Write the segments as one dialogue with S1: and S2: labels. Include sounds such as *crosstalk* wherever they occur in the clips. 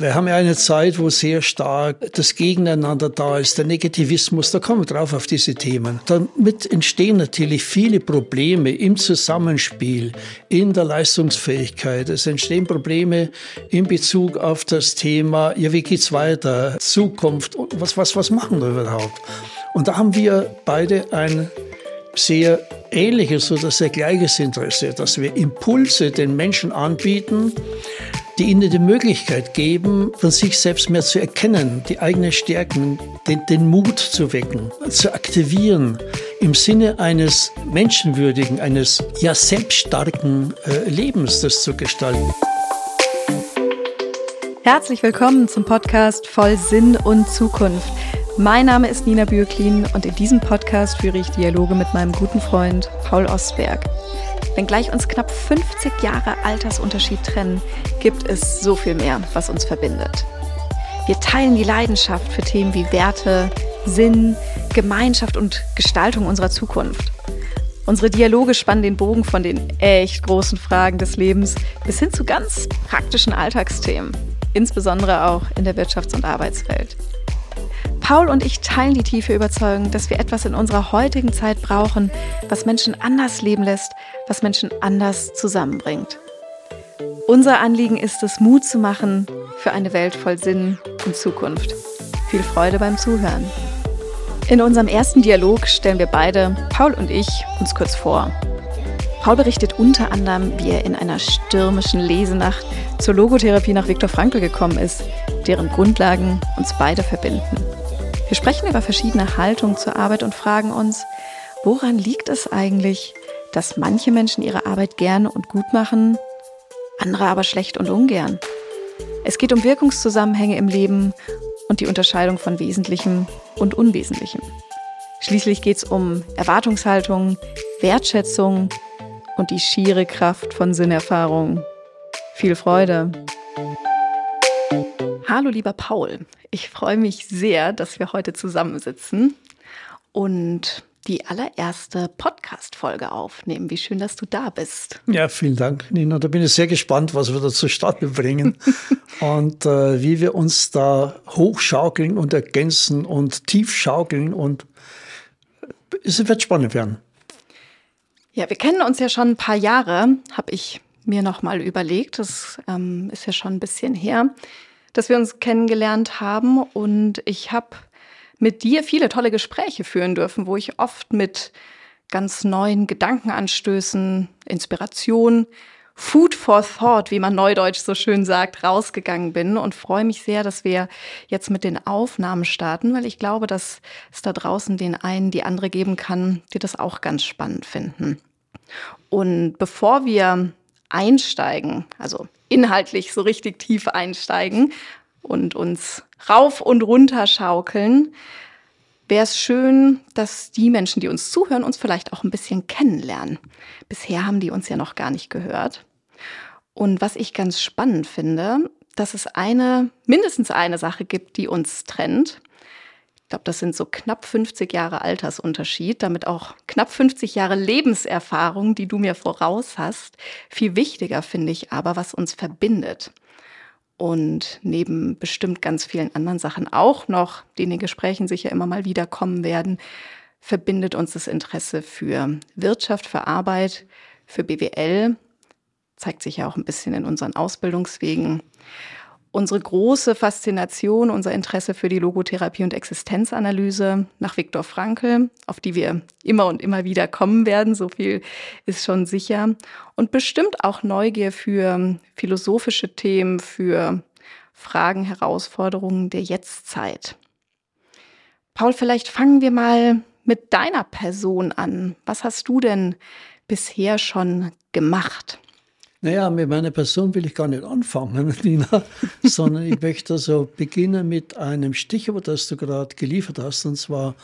S1: Wir haben ja eine Zeit, wo sehr stark das Gegeneinander da ist, der Negativismus, da kommen wir drauf auf diese Themen. Damit entstehen natürlich viele Probleme im Zusammenspiel, in der Leistungsfähigkeit. Es entstehen Probleme in Bezug auf das Thema, ja, wie geht's weiter, Zukunft, was, was, was machen wir überhaupt? Und da haben wir beide ein sehr ähnliches oder sehr gleiches Interesse, dass wir Impulse den Menschen anbieten, die ihnen die Möglichkeit geben, von sich selbst mehr zu erkennen, die eigenen Stärken, den, den Mut zu wecken, zu aktivieren im Sinne eines menschenwürdigen, eines ja selbststarken äh, Lebens, das zu gestalten.
S2: Herzlich willkommen zum Podcast Voll Sinn und Zukunft. Mein Name ist Nina Bürklin und in diesem Podcast führe ich Dialoge mit meinem guten Freund Paul Ostberg. Wenngleich uns knapp 50 Jahre Altersunterschied trennen, gibt es so viel mehr, was uns verbindet. Wir teilen die Leidenschaft für Themen wie Werte, Sinn, Gemeinschaft und Gestaltung unserer Zukunft. Unsere Dialoge spannen den Bogen von den echt großen Fragen des Lebens bis hin zu ganz praktischen Alltagsthemen, insbesondere auch in der Wirtschafts- und Arbeitswelt. Paul und ich teilen die tiefe Überzeugung, dass wir etwas in unserer heutigen Zeit brauchen, was Menschen anders leben lässt, was Menschen anders zusammenbringt. Unser Anliegen ist es, Mut zu machen für eine Welt voll Sinn und Zukunft. Viel Freude beim Zuhören. In unserem ersten Dialog stellen wir beide, Paul und ich, uns kurz vor. Paul berichtet unter anderem, wie er in einer stürmischen Lesenacht zur Logotherapie nach Viktor Frankl gekommen ist, deren Grundlagen uns beide verbinden. Wir sprechen über verschiedene Haltungen zur Arbeit und fragen uns, woran liegt es eigentlich, dass manche Menschen ihre Arbeit gerne und gut machen, andere aber schlecht und ungern? Es geht um Wirkungszusammenhänge im Leben und die Unterscheidung von Wesentlichem und Unwesentlichem. Schließlich geht es um Erwartungshaltung, Wertschätzung und die schiere Kraft von Sinnerfahrung. Viel Freude! Hallo lieber Paul, ich freue mich sehr, dass wir heute zusammensitzen und die allererste Podcast-Folge aufnehmen. Wie schön, dass du da bist.
S1: Ja, vielen Dank, Nina. Da bin ich sehr gespannt, was wir da zustande bringen *laughs* und äh, wie wir uns da hochschaukeln und ergänzen und tief schaukeln und es wird spannend werden.
S2: Ja, wir kennen uns ja schon ein paar Jahre, habe ich mir noch mal überlegt. Das ähm, ist ja schon ein bisschen her dass wir uns kennengelernt haben und ich habe mit dir viele tolle Gespräche führen dürfen, wo ich oft mit ganz neuen Gedankenanstößen, Inspiration, Food for Thought, wie man neudeutsch so schön sagt, rausgegangen bin und freue mich sehr, dass wir jetzt mit den Aufnahmen starten, weil ich glaube, dass es da draußen den einen die andere geben kann, die das auch ganz spannend finden. Und bevor wir einsteigen, also inhaltlich so richtig tief einsteigen und uns rauf und runter schaukeln, wäre es schön, dass die Menschen, die uns zuhören, uns vielleicht auch ein bisschen kennenlernen. Bisher haben die uns ja noch gar nicht gehört. Und was ich ganz spannend finde, dass es eine, mindestens eine Sache gibt, die uns trennt. Ich glaube, das sind so knapp 50 Jahre Altersunterschied, damit auch knapp 50 Jahre Lebenserfahrung, die du mir voraus hast. Viel wichtiger finde ich aber, was uns verbindet. Und neben bestimmt ganz vielen anderen Sachen auch noch, die in den Gesprächen sicher immer mal wieder kommen werden, verbindet uns das Interesse für Wirtschaft, für Arbeit, für BWL, zeigt sich ja auch ein bisschen in unseren Ausbildungswegen unsere große Faszination, unser Interesse für die Logotherapie und Existenzanalyse nach Viktor Frankl, auf die wir immer und immer wieder kommen werden, so viel ist schon sicher. Und bestimmt auch Neugier für philosophische Themen, für Fragen, Herausforderungen der Jetztzeit. Paul, vielleicht fangen wir mal mit deiner Person an. Was hast du denn bisher schon gemacht?
S1: Naja, mit meiner Person will ich gar nicht anfangen, *laughs* Nina, sondern ich möchte also beginnen mit einem Stichwort, das du gerade geliefert hast, und zwar,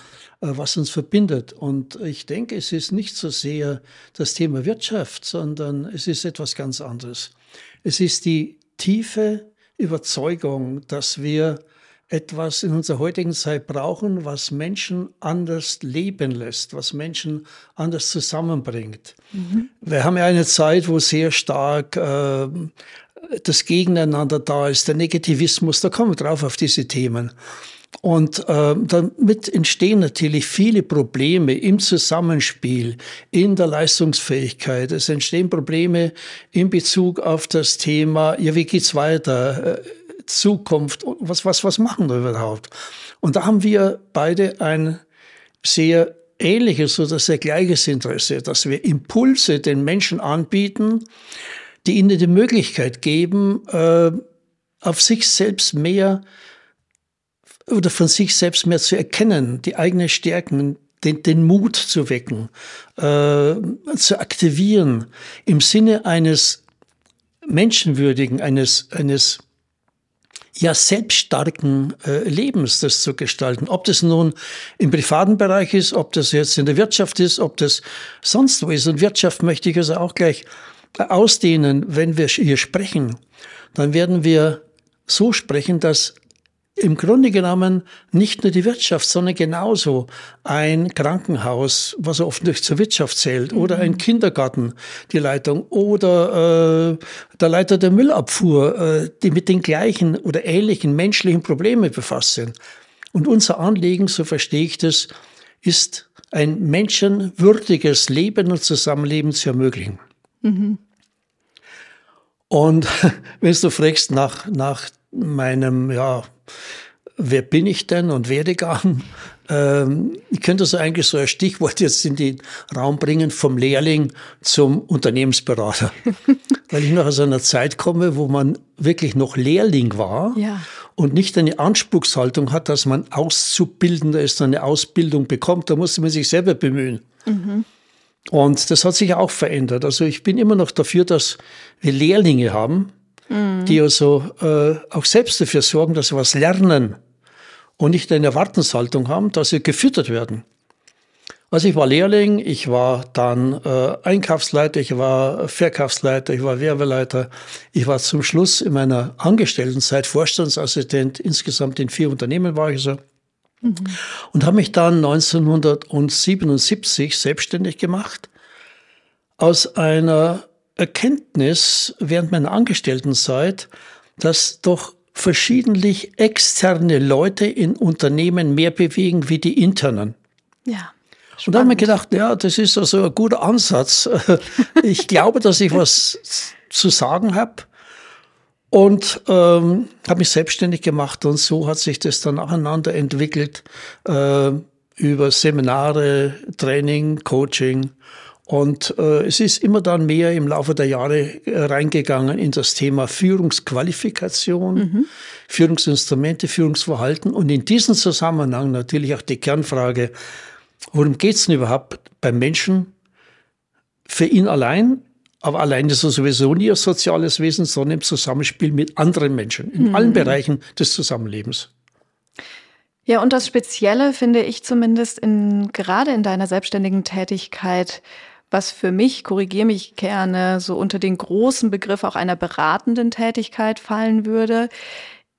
S1: äh, was uns verbindet. Und ich denke, es ist nicht so sehr das Thema Wirtschaft, sondern es ist etwas ganz anderes. Es ist die tiefe Überzeugung, dass wir etwas in unserer heutigen Zeit brauchen, was Menschen anders leben lässt, was Menschen anders zusammenbringt. Mhm. Wir haben ja eine Zeit, wo sehr stark äh, das Gegeneinander da ist, der Negativismus, da kommen wir drauf auf diese Themen. Und äh, damit entstehen natürlich viele Probleme im Zusammenspiel, in der Leistungsfähigkeit. Es entstehen Probleme in Bezug auf das Thema, ja, wie geht's weiter? Äh, Zukunft, was, was, was machen wir überhaupt? Und da haben wir beide ein sehr ähnliches oder sehr gleiches Interesse, dass wir Impulse den Menschen anbieten, die ihnen die Möglichkeit geben, äh, auf sich selbst mehr oder von sich selbst mehr zu erkennen, die eigenen Stärken, den, den Mut zu wecken, äh, zu aktivieren im Sinne eines menschenwürdigen, eines, eines ja selbststarken äh, Lebens das zu gestalten. Ob das nun im privaten Bereich ist, ob das jetzt in der Wirtschaft ist, ob das sonst wo ist. Und Wirtschaft möchte ich also auch gleich ausdehnen, wenn wir hier sprechen. Dann werden wir so sprechen, dass im Grunde genommen nicht nur die Wirtschaft, sondern genauso ein Krankenhaus, was oft nicht zur Wirtschaft zählt, mhm. oder ein Kindergarten, die Leitung, oder äh, der Leiter der Müllabfuhr, äh, die mit den gleichen oder ähnlichen menschlichen Problemen befasst sind. Und unser Anliegen, so verstehe ich das, ist ein menschenwürdiges Leben und Zusammenleben zu ermöglichen. Mhm. Und *laughs* wenn du fragst nach, nach meinem, ja, wer bin ich denn und Werdegang? *laughs* Ähm, ich könnte so eigentlich so ein Stichwort jetzt in den Raum bringen, vom Lehrling zum Unternehmensberater. *laughs* Weil ich noch aus einer Zeit komme, wo man wirklich noch Lehrling war ja. und nicht eine Anspruchshaltung hat, dass man Auszubildender ist, eine Ausbildung bekommt. Da musste man sich selber bemühen. Mhm. Und das hat sich auch verändert. Also ich bin immer noch dafür, dass wir Lehrlinge haben, mhm. die also äh, auch selbst dafür sorgen, dass sie was lernen und nicht eine Erwartenshaltung haben, dass sie gefüttert werden. Also ich war Lehrling, ich war dann äh, Einkaufsleiter, ich war Verkaufsleiter, ich war Werbeleiter. Ich war zum Schluss in meiner Angestelltenzeit Vorstandsassistent. Insgesamt in vier Unternehmen war ich so. Mhm. Und habe mich dann 1977 selbstständig gemacht aus einer Erkenntnis während meiner Angestelltenzeit, dass doch verschiedentlich externe Leute in Unternehmen mehr bewegen wie die internen. Ja. Spannend. Und da habe ich mir gedacht, ja, das ist also ein guter Ansatz. *laughs* Ich glaube, dass ich was zu sagen habe und ähm, habe mich selbstständig gemacht und so hat sich das dann nacheinander entwickelt äh, über Seminare, Training, Coaching und äh, es ist immer dann mehr im Laufe der Jahre äh, reingegangen in das Thema Führungsqualifikation, mhm. Führungsinstrumente, Führungsverhalten und in diesem Zusammenhang natürlich auch die Kernfrage, worum geht es denn überhaupt beim Menschen? Für ihn allein, aber allein ist er sowieso nie ein soziales Wesen, sondern im Zusammenspiel mit anderen Menschen, in mhm. allen Bereichen des Zusammenlebens.
S2: Ja, und das Spezielle finde ich zumindest in, gerade in deiner selbstständigen Tätigkeit, was für mich, korrigiere mich gerne, so unter den großen Begriff auch einer beratenden Tätigkeit fallen würde,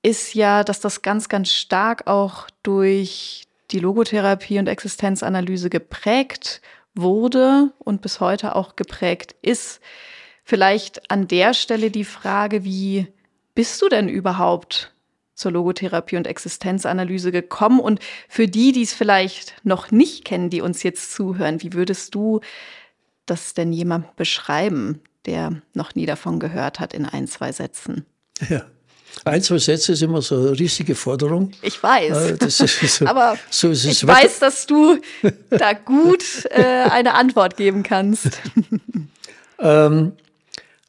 S2: ist ja, dass das ganz, ganz stark auch durch die Logotherapie und Existenzanalyse geprägt wurde und bis heute auch geprägt ist. Vielleicht an der Stelle die Frage, wie bist du denn überhaupt zur Logotherapie und Existenzanalyse gekommen? Und für die, die es vielleicht noch nicht kennen, die uns jetzt zuhören, wie würdest du das denn jemand beschreiben, der noch nie davon gehört hat, in ein, zwei Sätzen?
S1: Ja. Ein, zwei Sätze ist immer so eine riesige Forderung.
S2: Ich weiß. Äh, so, *laughs* Aber so ich weiß, dass du da gut äh, eine Antwort geben kannst. *laughs*
S1: ähm,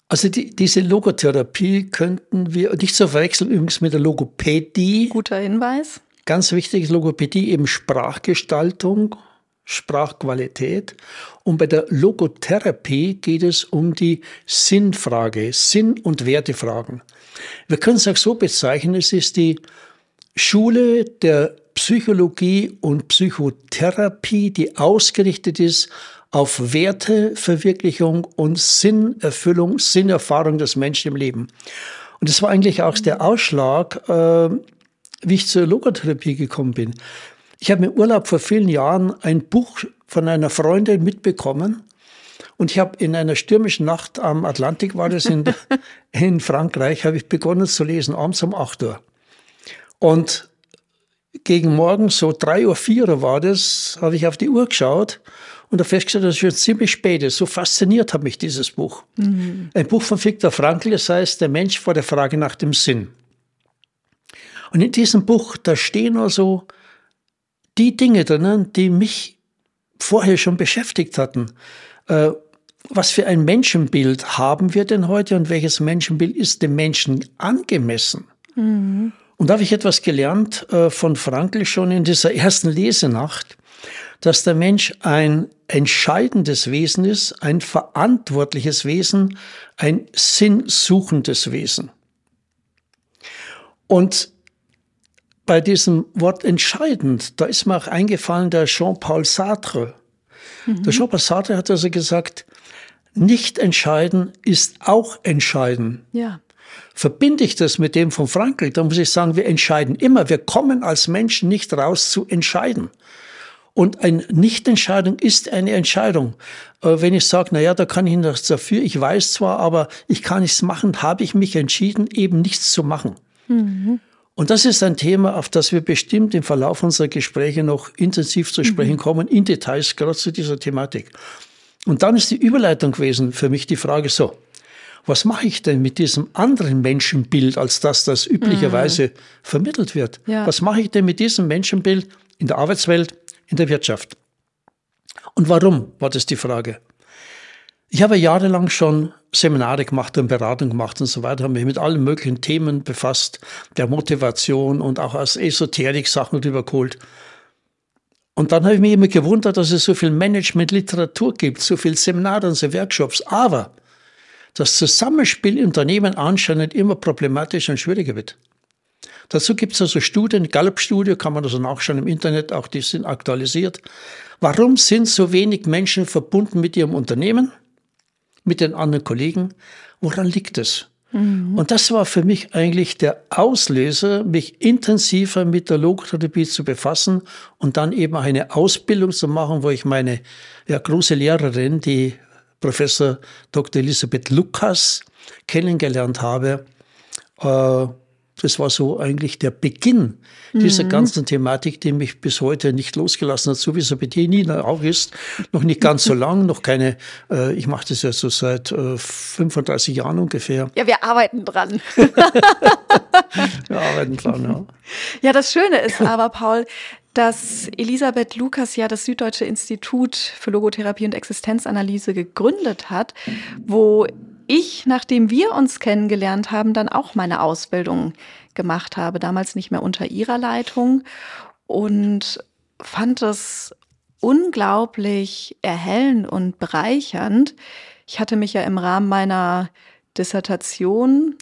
S1: also die, diese Logotherapie könnten wir nicht zu verwechseln übrigens mit der Logopädie.
S2: Guter Hinweis.
S1: Ganz wichtig ist Logopädie eben Sprachgestaltung Sprachqualität. Und bei der Logotherapie geht es um die Sinnfrage, Sinn- und Wertefragen. Wir können es auch so bezeichnen, es ist die Schule der Psychologie und Psychotherapie, die ausgerichtet ist auf Werteverwirklichung und Sinnerfüllung, Sinnerfahrung des Menschen im Leben. Und das war eigentlich auch der Ausschlag, äh, wie ich zur Logotherapie gekommen bin. Ich habe im Urlaub vor vielen Jahren ein Buch von einer Freundin mitbekommen und ich habe in einer stürmischen Nacht am Atlantik, war das in, *laughs* in Frankreich, habe ich begonnen zu lesen, abends um 8 Uhr. Und gegen morgen, so 3 Uhr, 4 Uhr war das, habe ich auf die Uhr geschaut und habe festgestellt, dass es schon ziemlich spät ist. So fasziniert hat mich dieses Buch. Mhm. Ein Buch von Viktor Frankl, das heißt Der Mensch vor der Frage nach dem Sinn. Und in diesem Buch, da stehen also die Dinge drinnen, die mich vorher schon beschäftigt hatten. Äh, was für ein Menschenbild haben wir denn heute und welches Menschenbild ist dem Menschen angemessen? Mhm. Und da habe ich etwas gelernt äh, von Frankl schon in dieser ersten Lesenacht, dass der Mensch ein entscheidendes Wesen ist, ein verantwortliches Wesen, ein sinnsuchendes Wesen. Und bei diesem Wort entscheidend, da ist mir auch eingefallen der Jean-Paul Sartre. Mhm. Der Jean-Paul Sartre hat also gesagt, nicht entscheiden ist auch entscheiden.
S2: Ja.
S1: Verbinde ich das mit dem von Frankl, dann muss ich sagen, wir entscheiden immer. Wir kommen als Menschen nicht raus zu entscheiden. Und eine Nichtentscheidung ist eine Entscheidung. Äh, wenn ich sage, na ja, da kann ich nichts dafür, ich weiß zwar, aber ich kann nichts machen, habe ich mich entschieden, eben nichts zu machen. Mhm. Und das ist ein Thema, auf das wir bestimmt im Verlauf unserer Gespräche noch intensiv zu sprechen mhm. kommen, in Details, gerade zu dieser Thematik. Und dann ist die Überleitung gewesen für mich die Frage so, was mache ich denn mit diesem anderen Menschenbild, als das, das üblicherweise mhm. vermittelt wird? Ja. Was mache ich denn mit diesem Menschenbild in der Arbeitswelt, in der Wirtschaft. Und warum, war das die Frage. Ich habe jahrelang schon Seminare gemacht und Beratung gemacht und so weiter, habe mich mit allen möglichen Themen befasst, der Motivation und auch aus Esoterik-Sachen rübergeholt. Und dann habe ich mich immer gewundert, dass es so viel Management-Literatur gibt, so viel Seminare und so Workshops. Aber das Zusammenspiel Unternehmen anscheinend immer problematischer und schwieriger wird. Dazu gibt es also Studien, Gallup-Studie, kann man also nachschauen im Internet, auch die sind aktualisiert. Warum sind so wenig Menschen verbunden mit ihrem Unternehmen, mit den anderen Kollegen? Woran liegt es? Mhm. Und das war für mich eigentlich der Auslöser, mich intensiver mit der Logotherapie zu befassen und dann eben eine Ausbildung zu machen, wo ich meine ja, große Lehrerin, die Professor Dr. Elisabeth Lukas, kennengelernt habe. Äh, das war so eigentlich der Beginn dieser mhm. ganzen Thematik, die mich bis heute nicht losgelassen hat, so wie es bei dir, Nina, auch ist. Noch nicht ganz so *laughs* lang, noch keine, äh, ich mache das ja so seit äh, 35 Jahren ungefähr.
S2: Ja, wir arbeiten dran. *laughs*
S1: wir arbeiten dran, ja.
S2: Ja, das Schöne ist aber, Paul, dass Elisabeth Lukas ja das Süddeutsche Institut für Logotherapie und Existenzanalyse gegründet hat, wo ich, nachdem wir uns kennengelernt haben, dann auch meine Ausbildung gemacht habe, damals nicht mehr unter ihrer Leitung und fand es unglaublich erhellend und bereichernd. Ich hatte mich ja im Rahmen meiner Dissertation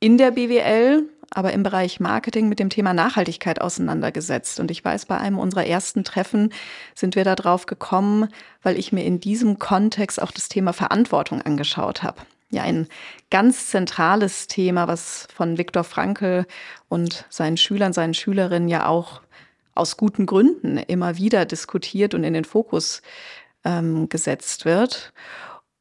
S2: in der BWL aber im Bereich Marketing mit dem Thema Nachhaltigkeit auseinandergesetzt. Und ich weiß, bei einem unserer ersten Treffen sind wir darauf gekommen, weil ich mir in diesem Kontext auch das Thema Verantwortung angeschaut habe. Ja, ein ganz zentrales Thema, was von Viktor Frankl und seinen Schülern, seinen Schülerinnen ja auch aus guten Gründen immer wieder diskutiert und in den Fokus ähm, gesetzt wird.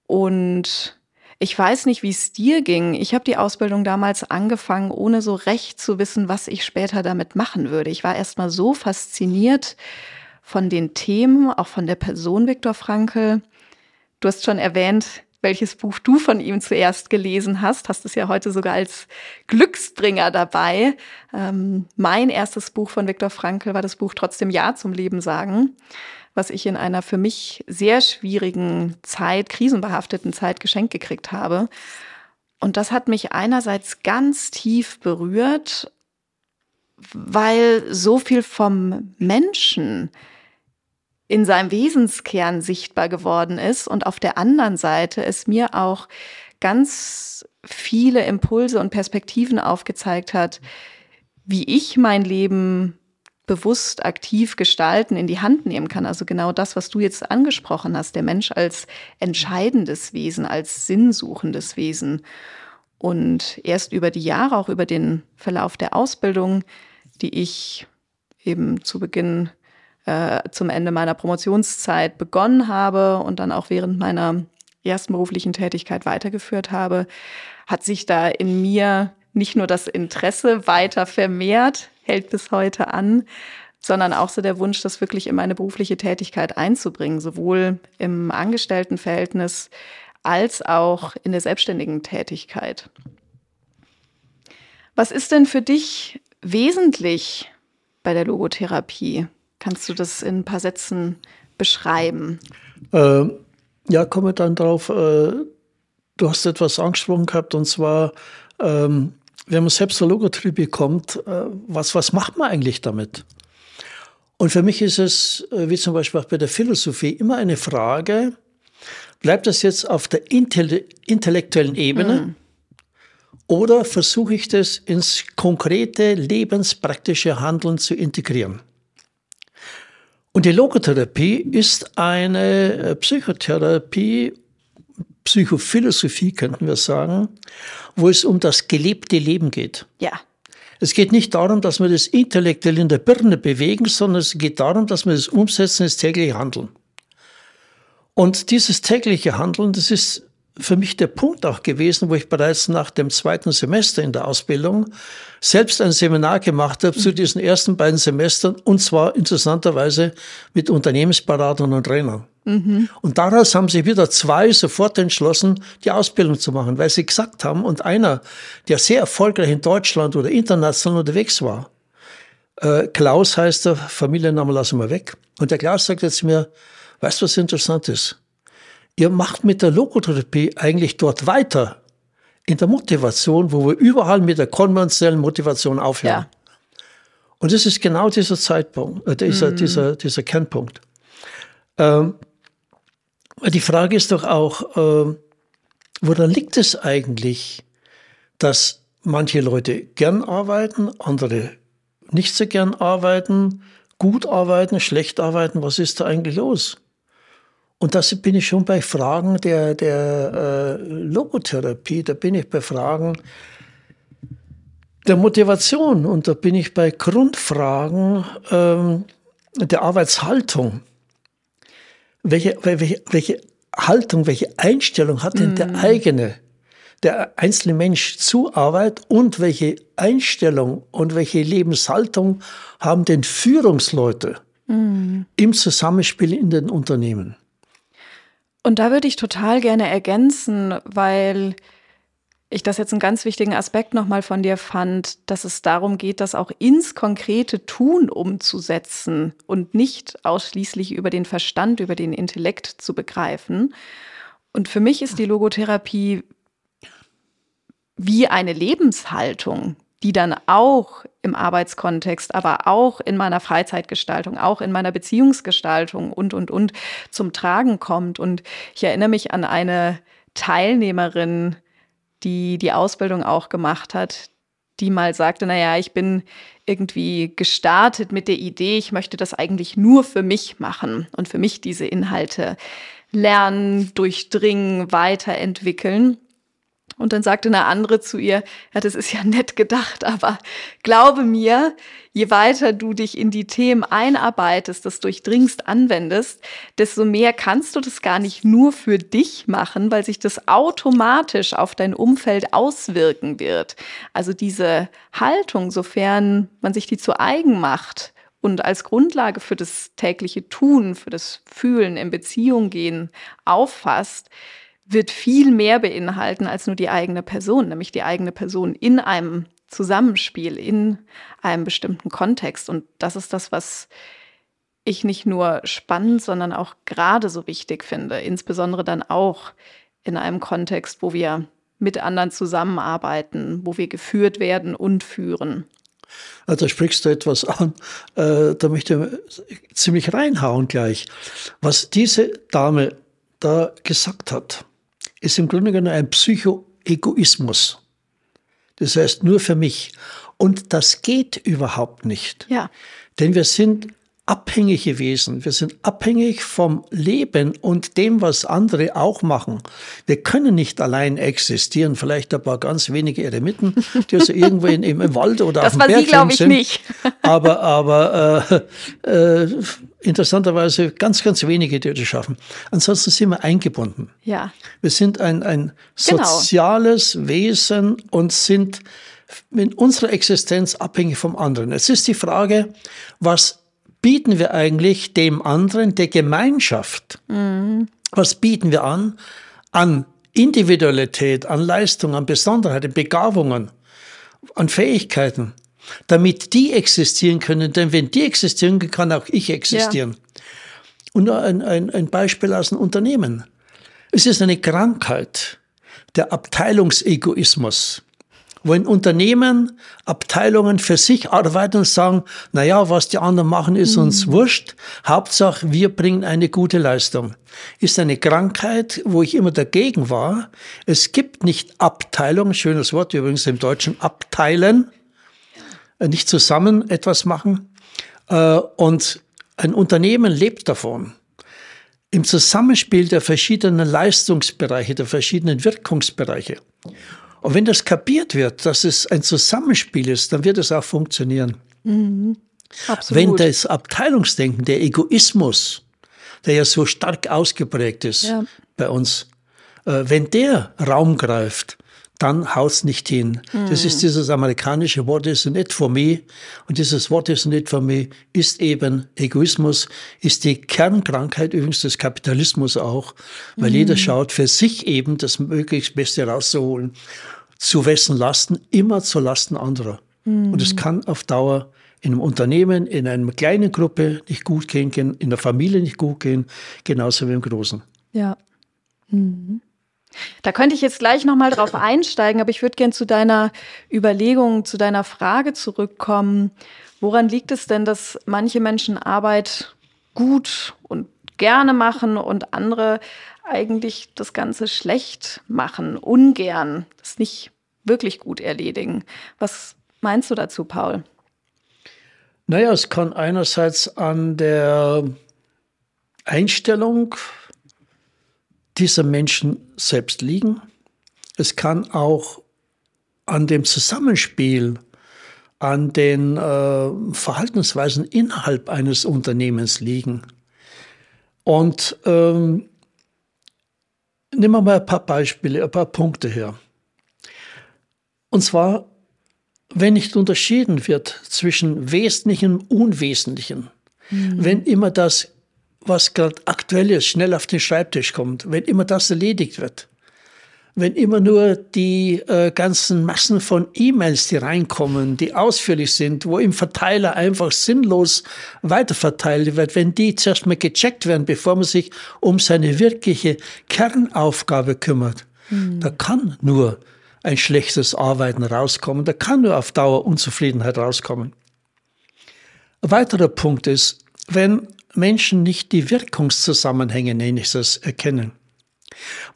S2: Und ich weiß nicht, wie es dir ging. Ich habe die Ausbildung damals angefangen, ohne so recht zu wissen, was ich später damit machen würde. Ich war erst mal so fasziniert von den Themen, auch von der Person Viktor Frankl. Du hast schon erwähnt, welches Buch du von ihm zuerst gelesen hast. Hast es ja heute sogar als Glücksbringer dabei. Ähm, mein erstes Buch von Viktor Frankl war das Buch Trotzdem Ja zum Leben sagen was ich in einer für mich sehr schwierigen Zeit, krisenbehafteten Zeit geschenkt gekriegt habe. Und das hat mich einerseits ganz tief berührt, weil so viel vom Menschen in seinem Wesenskern sichtbar geworden ist und auf der anderen Seite es mir auch ganz viele Impulse und Perspektiven aufgezeigt hat, wie ich mein Leben bewusst aktiv gestalten, in die Hand nehmen kann. Also genau das, was du jetzt angesprochen hast, der Mensch als entscheidendes Wesen, als sinnsuchendes Wesen. Und erst über die Jahre, auch über den Verlauf der Ausbildung, die ich eben zu Beginn, äh, zum Ende meiner Promotionszeit begonnen habe und dann auch während meiner ersten beruflichen Tätigkeit weitergeführt habe, hat sich da in mir nicht nur das Interesse weiter vermehrt, hält bis heute an, sondern auch so der Wunsch, das wirklich in meine berufliche Tätigkeit einzubringen, sowohl im Angestelltenverhältnis als auch in der selbstständigen Tätigkeit. Was ist denn für dich wesentlich bei der Logotherapie? Kannst du das in ein paar Sätzen beschreiben?
S1: Äh, ja, komme dann drauf. Äh, du hast etwas angesprochen gehabt, und zwar, ähm, wenn man selbst zur Logotherapie kommt, äh, was, was macht man eigentlich damit? Und für mich ist es, äh, wie zum Beispiel auch bei der Philosophie, immer eine Frage, bleibt das jetzt auf der intellektuellen Ebene? Mhm. Oder versuche ich das ins konkrete, lebenspraktische Handeln zu integrieren? Und die Logotherapie ist eine äh, Psychotherapie, Psychophilosophie könnten wir sagen, wo es um das gelebte Leben geht.
S2: Ja.
S1: Es geht nicht darum, dass wir das intellektuell in der Birne bewegen, sondern es geht darum, dass wir das umsetzen ins tägliche Handeln. Und dieses tägliche Handeln, das ist für mich der Punkt auch gewesen, wo ich bereits nach dem zweiten Semester in der Ausbildung selbst ein Seminar gemacht habe zu diesen ersten beiden Semestern und zwar interessanterweise mit Unternehmensberatern und Trainern. Mhm. Und daraus haben sich wieder zwei sofort entschlossen, die Ausbildung zu machen, weil sie gesagt haben, und einer, der sehr erfolgreich in Deutschland oder international unterwegs war, äh, Klaus heißt der, Familienname lassen wir weg. Und der Klaus sagt jetzt mir, weißt du, was interessant ist? Ihr macht mit der Logotherapie eigentlich dort weiter, in der Motivation, wo wir überall mit der konventionellen Motivation aufhören. Ja. Und das ist genau dieser Zeitpunkt, äh, dieser, mm. dieser, dieser Kernpunkt. Ähm, die Frage ist doch auch, äh, woran liegt es eigentlich, dass manche Leute gern arbeiten, andere nicht so gern arbeiten, gut arbeiten, schlecht arbeiten? Was ist da eigentlich los? Und da bin ich schon bei Fragen der, der äh, Logotherapie, da bin ich bei Fragen der Motivation und da bin ich bei Grundfragen ähm, der Arbeitshaltung. Welche, welche, welche Haltung, welche Einstellung hat denn mm. der eigene, der einzelne Mensch zu Arbeit und welche Einstellung und welche Lebenshaltung haben denn Führungsleute mm. im Zusammenspiel in den Unternehmen?
S2: Und da würde ich total gerne ergänzen, weil ich das jetzt einen ganz wichtigen Aspekt nochmal von dir fand, dass es darum geht, das auch ins konkrete Tun umzusetzen und nicht ausschließlich über den Verstand, über den Intellekt zu begreifen. Und für mich ist die Logotherapie wie eine Lebenshaltung, die dann auch im Arbeitskontext, aber auch in meiner Freizeitgestaltung, auch in meiner Beziehungsgestaltung und, und, und zum Tragen kommt. Und ich erinnere mich an eine Teilnehmerin, die die Ausbildung auch gemacht hat, die mal sagte, na ja, ich bin irgendwie gestartet mit der Idee, ich möchte das eigentlich nur für mich machen und für mich diese Inhalte lernen, durchdringen, weiterentwickeln. Und dann sagte eine andere zu ihr, ja, das ist ja nett gedacht, aber glaube mir, je weiter du dich in die Themen einarbeitest, das durchdringst, anwendest, desto mehr kannst du das gar nicht nur für dich machen, weil sich das automatisch auf dein Umfeld auswirken wird. Also diese Haltung, sofern man sich die zu eigen macht, und als Grundlage für das tägliche Tun, für das Fühlen, in Beziehung gehen auffasst, wird viel mehr beinhalten als nur die eigene Person, nämlich die eigene Person in einem Zusammenspiel, in einem bestimmten Kontext. Und das ist das, was ich nicht nur spannend, sondern auch gerade so wichtig finde, insbesondere dann auch in einem Kontext, wo wir mit anderen zusammenarbeiten, wo wir geführt werden und führen.
S1: Also sprichst du etwas an, äh, da möchte ich ziemlich reinhauen gleich. Was diese Dame da gesagt hat, ist im Grunde genommen ein Psychoegoismus. Das heißt nur für mich. Und das geht überhaupt nicht.
S2: Ja.
S1: Denn wir sind abhängige Wesen. Wir sind abhängig vom Leben und dem, was andere auch machen. Wir können nicht allein existieren. Vielleicht ein paar ganz wenige Eremiten, die also *laughs* irgendwo in, im Wald oder
S2: das
S1: auf dem Berg
S2: Sie, glaube ich,
S1: sind.
S2: nicht. *laughs*
S1: aber aber äh, äh, interessanterweise ganz, ganz wenige, die das schaffen. Ansonsten sind wir eingebunden.
S2: Ja.
S1: Wir sind ein, ein genau. soziales genau. Wesen und sind in unserer Existenz abhängig vom anderen. Es ist die Frage, was bieten wir eigentlich dem anderen, der Gemeinschaft? Mhm. Was bieten wir an? An Individualität, an Leistung, an Besonderheiten, Begabungen, an Fähigkeiten, damit die existieren können. Denn wenn die existieren, kann auch ich existieren. Ja. Und ein, ein, ein Beispiel aus dem Unternehmen. Es ist eine Krankheit, der Abteilungsegoismus wo in Unternehmen Abteilungen für sich arbeiten und sagen, na ja, was die anderen machen, ist mhm. uns wurscht. Hauptsache, wir bringen eine gute Leistung. Ist eine Krankheit, wo ich immer dagegen war. Es gibt nicht Abteilungen, schönes Wort übrigens im Deutschen, abteilen, äh, nicht zusammen etwas machen. Äh, und ein Unternehmen lebt davon im Zusammenspiel der verschiedenen Leistungsbereiche, der verschiedenen Wirkungsbereiche. Und wenn das kapiert wird, dass es ein Zusammenspiel ist, dann wird es auch funktionieren. Mhm. Absolut. Wenn das Abteilungsdenken, der Egoismus, der ja so stark ausgeprägt ist ja. bei uns, äh, wenn der Raum greift, dann haut's nicht hin. Mhm. Das ist dieses amerikanische Wort is nicht for me. Und dieses Wort is nicht for me ist eben Egoismus, ist die Kernkrankheit übrigens des Kapitalismus auch, weil mhm. jeder schaut für sich eben das möglichst Beste rauszuholen. Zu wessen Lasten? Immer zu Lasten anderer. Mhm. Und es kann auf Dauer in einem Unternehmen, in einer kleinen Gruppe nicht gut gehen, in der Familie nicht gut gehen, genauso wie im Großen.
S2: Ja. Mhm. Da könnte ich jetzt gleich nochmal drauf einsteigen, aber ich würde gern zu deiner Überlegung, zu deiner Frage zurückkommen. Woran liegt es denn, dass manche Menschen Arbeit gut und gerne machen und andere eigentlich das Ganze schlecht machen, ungern, das nicht wirklich gut erledigen? Was meinst du dazu, Paul?
S1: Naja, es kann einerseits an der Einstellung dieser Menschen selbst liegen. Es kann auch an dem Zusammenspiel, an den äh, Verhaltensweisen innerhalb eines Unternehmens liegen. Und ähm, nehmen wir mal ein paar Beispiele, ein paar Punkte her. Und zwar, wenn nicht unterschieden wird zwischen Wesentlichem und Unwesentlichem, mhm. wenn immer das was gerade aktuell ist, schnell auf den Schreibtisch kommt, wenn immer das erledigt wird, wenn immer nur die äh, ganzen Massen von E-Mails, die reinkommen, die ausführlich sind, wo im Verteiler einfach sinnlos weiterverteilt wird, wenn die zuerst mal gecheckt werden, bevor man sich um seine wirkliche Kernaufgabe kümmert, mhm. da kann nur ein schlechtes Arbeiten rauskommen, da kann nur auf Dauer Unzufriedenheit rauskommen. Ein weiterer Punkt ist, wenn Menschen nicht die Wirkungszusammenhänge, nenne ich das, erkennen.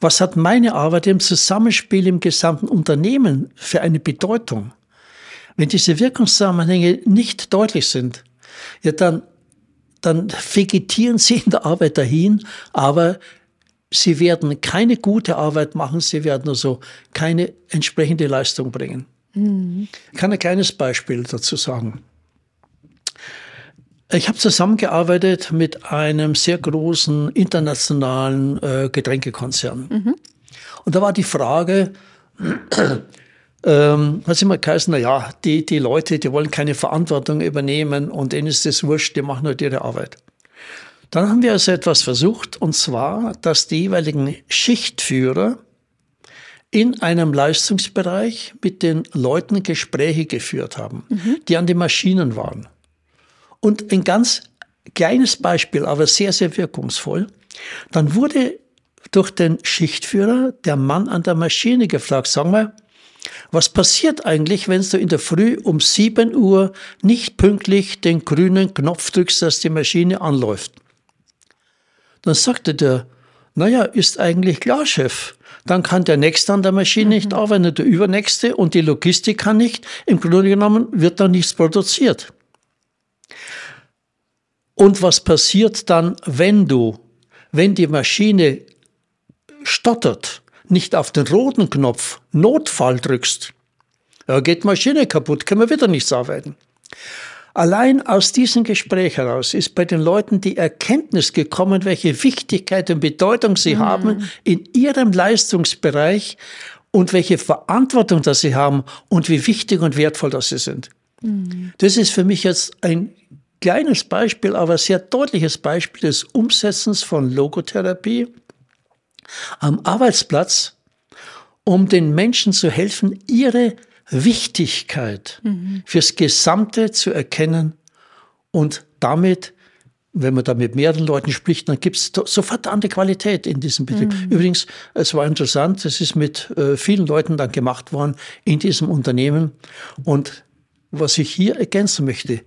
S1: Was hat meine Arbeit im Zusammenspiel im gesamten Unternehmen für eine Bedeutung? Wenn diese Wirkungszusammenhänge nicht deutlich sind, ja, dann, dann vegetieren sie in der Arbeit dahin, aber sie werden keine gute Arbeit machen, sie werden also keine entsprechende Leistung bringen. Mhm. Ich kann ein kleines Beispiel dazu sagen. Ich habe zusammengearbeitet mit einem sehr großen internationalen äh, Getränkekonzern. Mhm. Und da war die Frage, *clears throat* ähm, hat immer geheißen, na ja, die, die Leute, die wollen keine Verantwortung übernehmen und denen ist das wurscht, die machen halt ihre Arbeit. Dann haben wir also etwas versucht, und zwar, dass die jeweiligen Schichtführer in einem Leistungsbereich mit den Leuten Gespräche geführt haben, mhm. die an den Maschinen waren. Und ein ganz kleines Beispiel, aber sehr, sehr wirkungsvoll. Dann wurde durch den Schichtführer der Mann an der Maschine gefragt, sag mal, was passiert eigentlich, wenn du in der Früh um 7 Uhr nicht pünktlich den grünen Knopf drückst, dass die Maschine anläuft? Dann sagte der, naja, ist eigentlich klar, Chef. Dann kann der Nächste an der Maschine mhm. nicht arbeiten, der Übernächste und die Logistik kann nicht. Im Grunde genommen wird da nichts produziert. Und was passiert dann, wenn du, wenn die Maschine stottert, nicht auf den roten Knopf Notfall drückst? Ja, geht Maschine kaputt, können wir wieder nichts arbeiten. Allein aus diesem Gespräch heraus ist bei den Leuten die Erkenntnis gekommen, welche Wichtigkeit und Bedeutung sie mhm. haben in ihrem Leistungsbereich und welche Verantwortung das sie haben und wie wichtig und wertvoll das sie sind. Mhm. Das ist für mich jetzt ein kleines Beispiel, aber sehr deutliches Beispiel des Umsetzens von Logotherapie am Arbeitsplatz, um den Menschen zu helfen, ihre Wichtigkeit mhm. fürs Gesamte zu erkennen und damit, wenn man da mit mehreren Leuten spricht, dann gibt es sofort eine andere Qualität in diesem Betrieb. Mhm. Übrigens, es war interessant, es ist mit äh, vielen Leuten dann gemacht worden in diesem Unternehmen. Und was ich hier ergänzen möchte,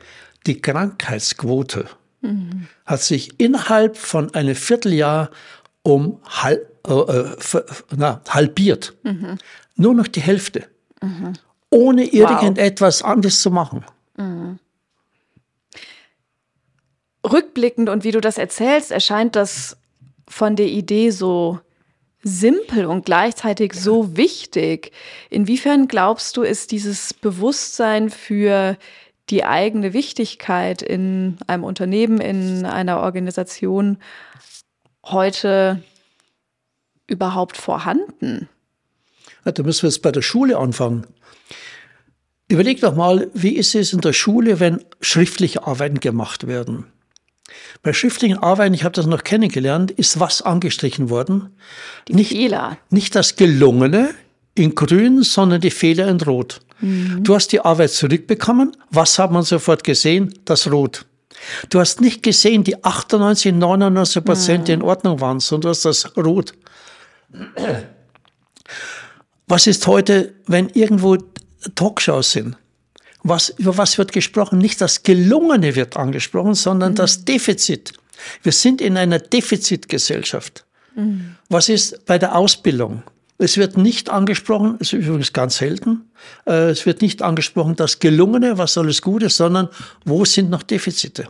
S1: die Krankheitsquote mhm. hat sich innerhalb von einem Vierteljahr um halb, äh, äh na, halbiert. Mhm. Nur noch die Hälfte. Mhm ohne irgendetwas wow. anderes zu machen.
S2: Rückblickend und wie du das erzählst, erscheint das von der Idee so simpel und gleichzeitig ja. so wichtig. Inwiefern glaubst du, ist dieses Bewusstsein für die eigene Wichtigkeit in einem Unternehmen, in einer Organisation heute überhaupt vorhanden?
S1: Ja, da müssen wir jetzt bei der Schule anfangen. Überleg doch mal, wie ist es in der Schule, wenn schriftliche Arbeiten gemacht werden? Bei schriftlichen Arbeiten, ich habe das noch kennengelernt, ist was angestrichen worden?
S2: Die nicht, Fehler.
S1: Nicht das Gelungene in grün, sondern die Fehler in rot. Mhm. Du hast die Arbeit zurückbekommen. Was hat man sofort gesehen? Das Rot. Du hast nicht gesehen, die 98, 99 Prozent, mhm. in Ordnung waren, sondern du hast das Rot. Was ist heute, wenn irgendwo Talkshows sind. Was, über was wird gesprochen? Nicht das Gelungene wird angesprochen, sondern mhm. das Defizit. Wir sind in einer Defizitgesellschaft. Mhm. Was ist bei der Ausbildung? Es wird nicht angesprochen, es ist übrigens ganz selten, äh, es wird nicht angesprochen, das Gelungene, was alles Gute, sondern wo sind noch Defizite?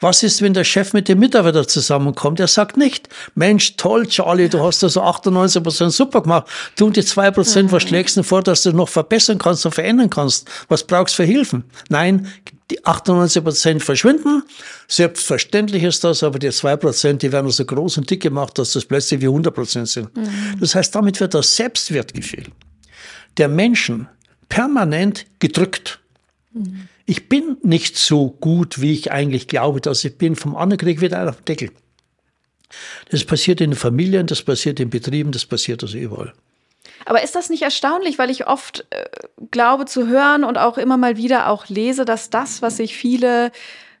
S1: Was ist, wenn der Chef mit dem Mitarbeiter zusammenkommt? Er sagt nicht, Mensch, toll, Charlie, du hast das so 98 Prozent super gemacht. Du und die zwei Prozent, was schlägst du vor, dass du noch verbessern kannst und verändern kannst? Was brauchst du für Hilfen? Nein, die 98 Prozent verschwinden. Selbstverständlich ist das, aber die zwei Prozent, die werden so groß und dick gemacht, dass das plötzlich wie 100 Prozent sind. Mhm. Das heißt, damit wird das Selbstwertgefühl der Menschen permanent gedrückt. Mhm ich bin nicht so gut, wie ich eigentlich glaube, dass ich bin. Vom anderen kriege ich wieder einen auf den Deckel. Das passiert in Familien, das passiert in Betrieben, das passiert also überall.
S2: Aber ist das nicht erstaunlich, weil ich oft äh, glaube zu hören und auch immer mal wieder auch lese, dass das, was sich viele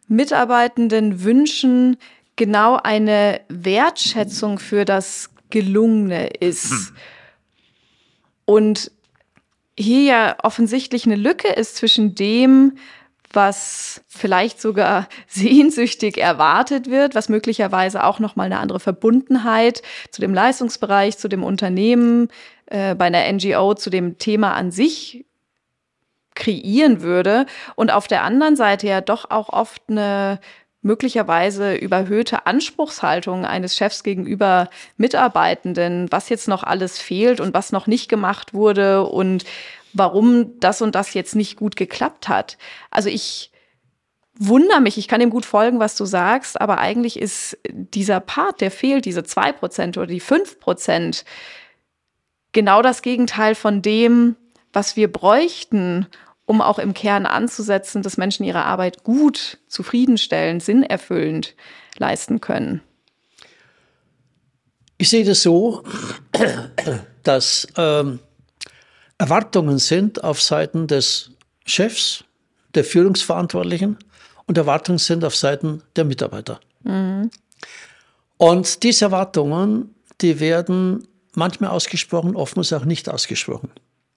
S2: Mitarbeitenden wünschen, genau eine Wertschätzung für das Gelungene ist. Und hier ja offensichtlich eine Lücke ist zwischen dem, was vielleicht sogar *laughs* sehnsüchtig erwartet wird, was möglicherweise auch noch mal eine andere Verbundenheit zu dem Leistungsbereich, zu dem Unternehmen, äh, bei einer NGO, zu dem Thema an sich kreieren würde. Und auf der anderen Seite ja doch auch oft eine möglicherweise überhöhte Anspruchshaltung eines Chefs gegenüber Mitarbeitenden, was jetzt noch alles fehlt und was noch nicht gemacht wurde und warum das und das jetzt nicht gut geklappt hat. Also ich wundere mich, ich kann dem gut folgen, was du sagst, aber eigentlich ist dieser Part, der fehlt, diese zwei Prozent oder die fünf Prozent, genau das Gegenteil von dem, was wir bräuchten, um auch im Kern anzusetzen, dass Menschen ihre Arbeit gut, zufriedenstellend, sinnerfüllend leisten können.
S1: Ich sehe das so, dass ähm, Erwartungen sind auf Seiten des Chefs, der Führungsverantwortlichen und Erwartungen sind auf Seiten der Mitarbeiter. Mhm. Und diese Erwartungen, die werden manchmal ausgesprochen, oftmals auch nicht ausgesprochen.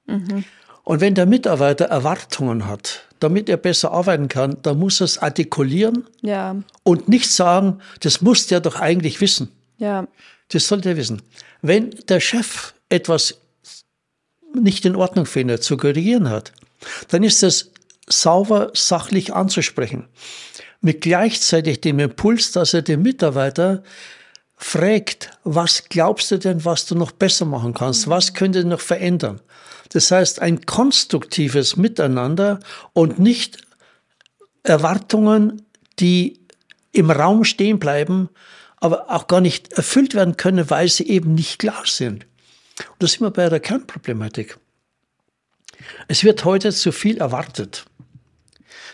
S1: Mhm. Und wenn der Mitarbeiter Erwartungen hat, damit er besser arbeiten kann, dann muss er es artikulieren ja. und nicht sagen, das muss der doch eigentlich wissen. Ja. Das sollte er wissen. Wenn der Chef etwas nicht in Ordnung findet, zu korrigieren hat, dann ist es sauber sachlich anzusprechen. mit gleichzeitig dem Impuls, dass er den Mitarbeiter fragt, was glaubst du denn, was du noch besser machen kannst? Was könnte noch verändern? Das heißt, ein konstruktives Miteinander und nicht Erwartungen, die im Raum stehen bleiben, aber auch gar nicht erfüllt werden können, weil sie eben nicht klar sind. Und da sind wir bei der Kernproblematik. Es wird heute zu viel erwartet.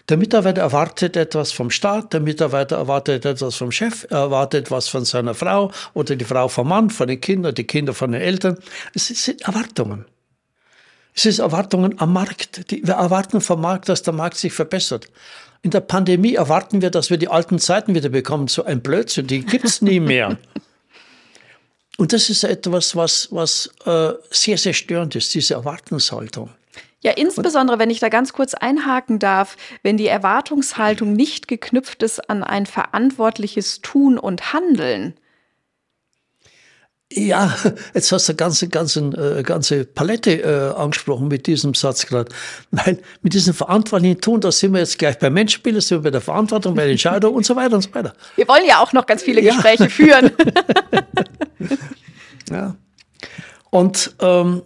S1: Der Mitarbeiter erwartet etwas vom Staat, der Mitarbeiter erwartet etwas vom Chef, er erwartet was von seiner Frau oder die Frau vom Mann, von den Kindern, die Kinder von den Eltern. Es sind Erwartungen. Es sind Erwartungen am Markt. Wir erwarten vom Markt, dass der Markt sich verbessert. In der Pandemie erwarten wir, dass wir die alten Zeiten wieder bekommen. So ein Blödsinn, die gibt es nie mehr. *laughs* Und das ist etwas, was, was äh, sehr, sehr störend ist, diese Erwartungshaltung.
S2: Ja, insbesondere, wenn ich da ganz kurz einhaken darf, wenn die Erwartungshaltung nicht geknüpft ist an ein verantwortliches Tun und Handeln.
S1: Ja, *laughs* jetzt hast du eine ganze, ganze, äh, ganze Palette äh, angesprochen mit diesem Satz gerade. *laughs* Weil mit diesem verantwortlichen Tun, da sind wir jetzt gleich bei Menschenbildern, sind wir bei der Verantwortung, bei der Entscheidung und so weiter und so weiter. *laughs*
S2: Wir wollen ja auch noch ganz viele Gespräche ja. führen.
S1: ja. Und ähm,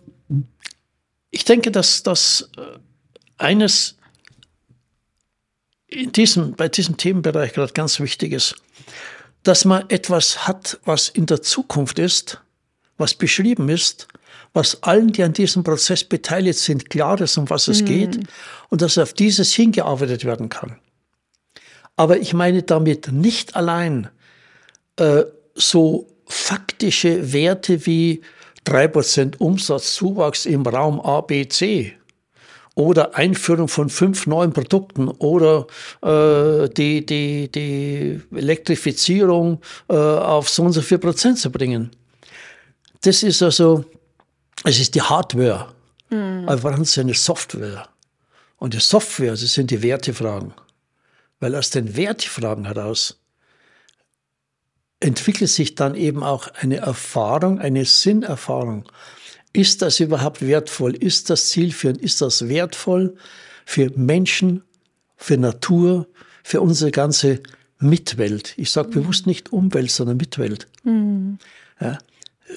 S1: ich denke, dass das äh, eines in diesem, bei diesem Themenbereich gerade ganz wichtig ist dass man etwas hat, was in der Zukunft ist, was beschrieben ist, was allen, die an diesem Prozess beteiligt sind, klar ist, um was es mhm. geht und dass auf dieses hingearbeitet werden kann. Aber ich meine damit nicht allein äh, so faktische Werte wie 3% Umsatzzuwachs im Raum A, B, C oder Einführung von fünf neuen Produkten oder äh, die, die, die Elektrifizierung äh, auf so und so viel Prozent zu bringen. Das ist also, es ist die Hardware, mhm. aber brauchen Sie eine Software. Und die Software, das sind die Wertefragen. Weil aus den Wertefragen heraus entwickelt sich dann eben auch eine Erfahrung, eine Sinnerfahrung. Ist das überhaupt wertvoll? Ist das zielführend? Ist das wertvoll für Menschen, für Natur, für unsere ganze Mitwelt? Ich sage mhm. bewusst nicht Umwelt, sondern Mitwelt. Mhm. Ja.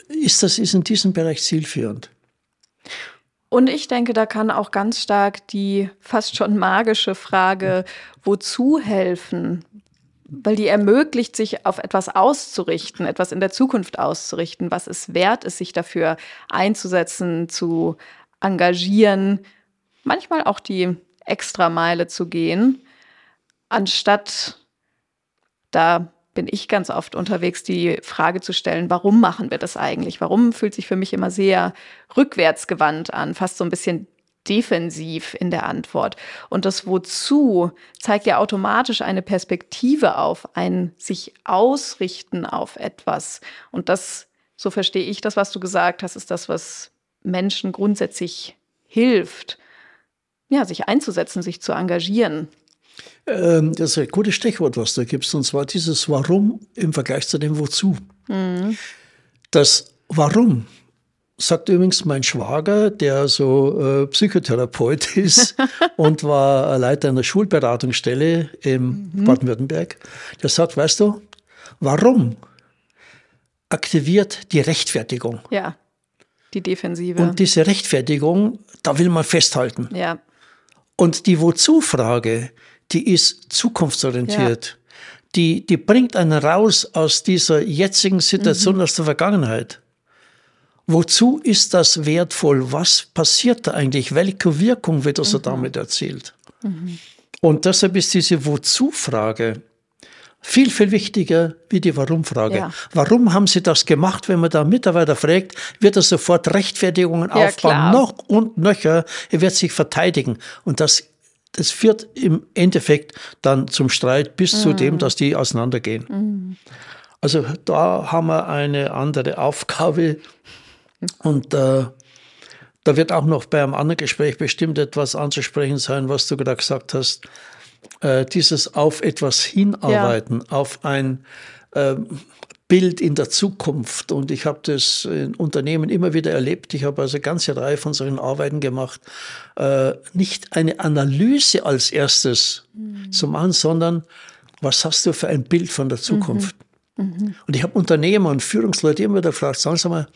S1: Ist das ist in diesem Bereich zielführend?
S2: Und ich denke, da kann auch ganz stark die fast schon magische Frage, wozu helfen, weil die ermöglicht, sich auf etwas auszurichten, etwas in der Zukunft auszurichten, was es wert ist, sich dafür einzusetzen, zu engagieren, manchmal auch die Extrameile zu gehen, anstatt da bin ich ganz oft unterwegs, die Frage zu stellen, warum machen wir das eigentlich? Warum fühlt sich für mich immer sehr rückwärtsgewandt an, fast so ein bisschen defensiv in der Antwort. Und das Wozu zeigt ja automatisch eine Perspektive auf, ein sich ausrichten auf etwas. Und das, so verstehe ich das, was du gesagt hast, ist das, was Menschen grundsätzlich hilft, ja, sich einzusetzen, sich zu engagieren.
S1: Ähm, das ist ein gutes Stichwort, was du gibst, und zwar dieses Warum im Vergleich zu dem Wozu. Mhm. Das Warum sagt übrigens mein Schwager, der so äh, Psychotherapeut *laughs* ist und war Leiter einer Schulberatungsstelle im mhm. Baden-Württemberg. Der sagt, weißt du, warum aktiviert die Rechtfertigung?
S2: Ja, die Defensive.
S1: Und diese Rechtfertigung, da will man festhalten.
S2: Ja.
S1: Und die Wozu-Frage, die ist zukunftsorientiert. Ja. Die, die bringt einen raus aus dieser jetzigen Situation mhm. aus der Vergangenheit. Wozu ist das wertvoll? Was passiert da eigentlich? Welche Wirkung wird also mhm. damit erzielt? Mhm. Und deshalb ist diese Wozu-Frage viel, viel wichtiger wie die Warum-Frage. Ja. Warum haben Sie das gemacht? Wenn man da Mitarbeiter fragt, wird er sofort Rechtfertigungen ja, aufbauen, klar. noch und nöcher. Er wird sich verteidigen. Und das, das führt im Endeffekt dann zum Streit bis mhm. zu dem, dass die auseinandergehen. Mhm. Also da haben wir eine andere Aufgabe und äh, da wird auch noch bei einem anderen Gespräch bestimmt etwas anzusprechen sein, was du gerade gesagt hast. Äh, dieses auf etwas hinarbeiten, ja. auf ein äh, Bild in der Zukunft. Und ich habe das in Unternehmen immer wieder erlebt. Ich habe also eine ganze Reihe von solchen Arbeiten gemacht. Äh, nicht eine Analyse als erstes mhm. zu machen, sondern was hast du für ein Bild von der Zukunft? Mhm. Mhm. Und ich habe Unternehmer und Führungsleute immer wieder gefragt, sagen Sie mal,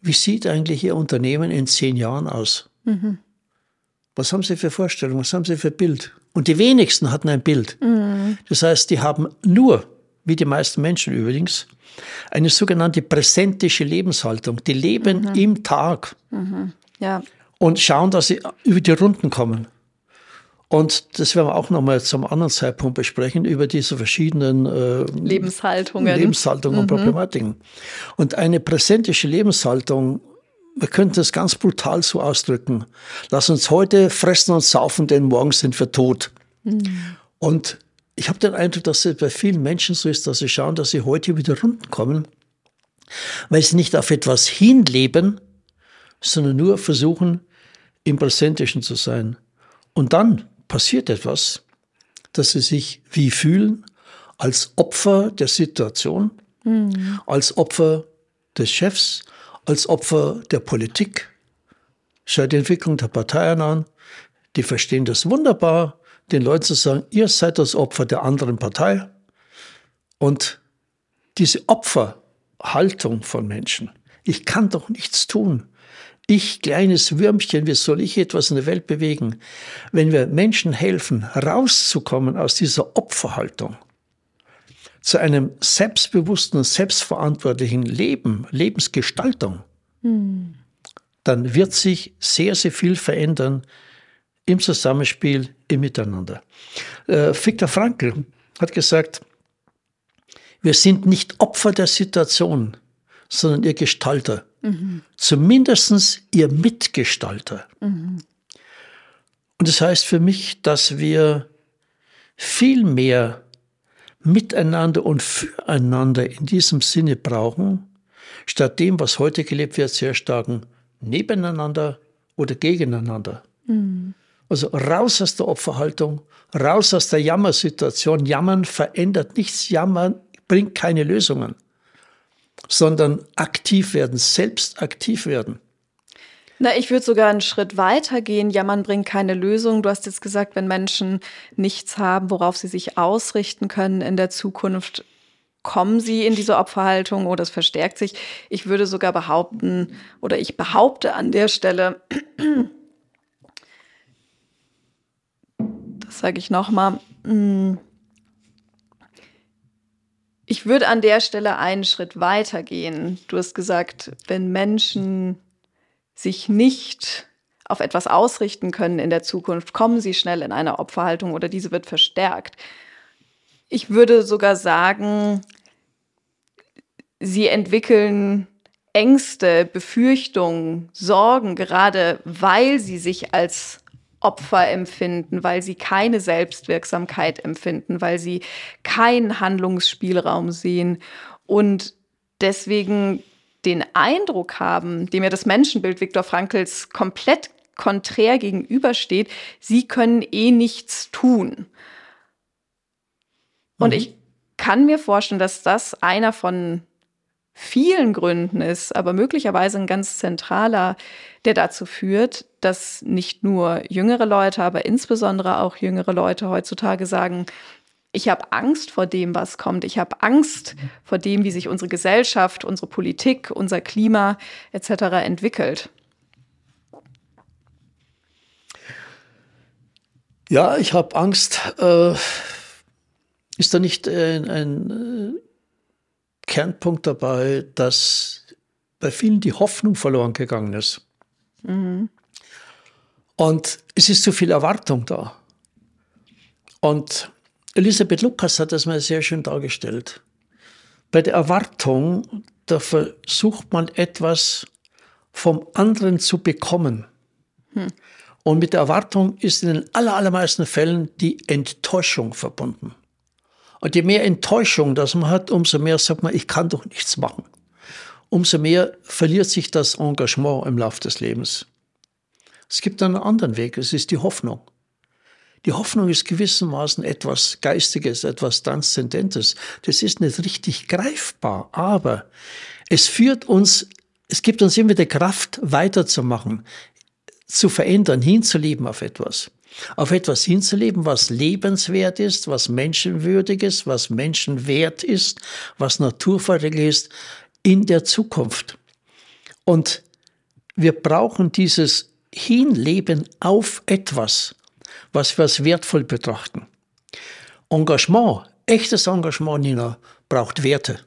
S1: wie sieht eigentlich Ihr Unternehmen in zehn Jahren aus? Mhm. Was haben Sie für Vorstellungen? Was haben Sie für Bild? Und die wenigsten hatten ein Bild. Mhm. Das heißt, die haben nur, wie die meisten Menschen übrigens, eine sogenannte präsentische Lebenshaltung. Die leben mhm. im Tag mhm. ja. und schauen, dass sie über die Runden kommen. Und das werden wir auch nochmal zum anderen Zeitpunkt besprechen, über diese verschiedenen äh,
S2: Lebenshaltungen,
S1: Lebenshaltungen und mhm. Problematiken. Und eine präsentische Lebenshaltung, wir könnten das ganz brutal so ausdrücken. Lass uns heute fressen und saufen, denn morgen sind wir tot. Mhm. Und ich habe den Eindruck, dass es bei vielen Menschen so ist, dass sie schauen, dass sie heute wieder runden kommen, weil sie nicht auf etwas hinleben, sondern nur versuchen, im Präsentischen zu sein. Und dann passiert etwas, dass sie sich wie fühlen als Opfer der Situation, mhm. als Opfer des Chefs, als Opfer der Politik. Schau die Entwicklung der Parteien an. Die verstehen das wunderbar, den Leuten zu sagen, ihr seid das Opfer der anderen Partei. Und diese Opferhaltung von Menschen, ich kann doch nichts tun. Ich, kleines Würmchen, wie soll ich etwas in der Welt bewegen? Wenn wir Menschen helfen, rauszukommen aus dieser Opferhaltung, zu einem selbstbewussten selbstverantwortlichen Leben, Lebensgestaltung, hm. dann wird sich sehr, sehr viel verändern im Zusammenspiel, im Miteinander. Äh, Viktor Frankl hat gesagt, wir sind nicht Opfer der Situation, sondern ihr Gestalter. Mhm. Zumindest ihr Mitgestalter. Mhm. Und das heißt für mich, dass wir viel mehr miteinander und füreinander in diesem Sinne brauchen, statt dem, was heute gelebt wird, sehr starken nebeneinander oder gegeneinander. Mhm. Also raus aus der Opferhaltung, raus aus der Jammersituation. Jammern verändert nichts, Jammern bringt keine Lösungen sondern aktiv werden, selbst aktiv werden.
S2: Na, ich würde sogar einen Schritt weiter gehen. Jammern bringt keine Lösung. Du hast jetzt gesagt, wenn Menschen nichts haben, worauf sie sich ausrichten können in der Zukunft, kommen sie in diese Opferhaltung oder es verstärkt sich. Ich würde sogar behaupten, oder ich behaupte an der Stelle, *clears throat* das sage ich nochmal, hm, ich würde an der Stelle einen Schritt weiter gehen. Du hast gesagt, wenn Menschen sich nicht auf etwas ausrichten können in der Zukunft, kommen sie schnell in eine Opferhaltung oder diese wird verstärkt. Ich würde sogar sagen, sie entwickeln Ängste, Befürchtungen, Sorgen, gerade weil sie sich als Opfer empfinden, weil sie keine Selbstwirksamkeit empfinden, weil sie keinen Handlungsspielraum sehen und deswegen den Eindruck haben, dem ja das Menschenbild Viktor Frankls komplett konträr gegenübersteht, sie können eh nichts tun. Und mhm. ich kann mir vorstellen, dass das einer von vielen Gründen ist, aber möglicherweise ein ganz zentraler, der dazu führt, dass nicht nur jüngere Leute, aber insbesondere auch jüngere Leute heutzutage sagen, ich habe Angst vor dem, was kommt. Ich habe Angst vor dem, wie sich unsere Gesellschaft, unsere Politik, unser Klima etc. entwickelt.
S1: Ja, ich habe Angst. Äh, ist da nicht ein, ein äh, Kernpunkt dabei, dass bei vielen die Hoffnung verloren gegangen ist. Mhm. Und es ist zu viel Erwartung da. Und Elisabeth Lukas hat das mal sehr schön dargestellt. Bei der Erwartung, da versucht man etwas vom anderen zu bekommen. Hm. Und mit der Erwartung ist in den allermeisten Fällen die Enttäuschung verbunden. Und je mehr Enttäuschung das man hat, umso mehr sagt man, ich kann doch nichts machen. Umso mehr verliert sich das Engagement im Laufe des Lebens. Es gibt einen anderen Weg, es ist die Hoffnung. Die Hoffnung ist gewissermaßen etwas Geistiges, etwas Transzendentes. Das ist nicht richtig greifbar, aber es führt uns, es gibt uns immer die Kraft, weiterzumachen, zu verändern, hinzuleben auf etwas. Auf etwas hinzuleben, was lebenswert ist, was menschenwürdig ist, was menschenwert ist, was naturverträglich ist, in der Zukunft. Und wir brauchen dieses Hinleben auf etwas, was wir als wertvoll betrachten. Engagement, echtes Engagement, Nina, braucht Werte.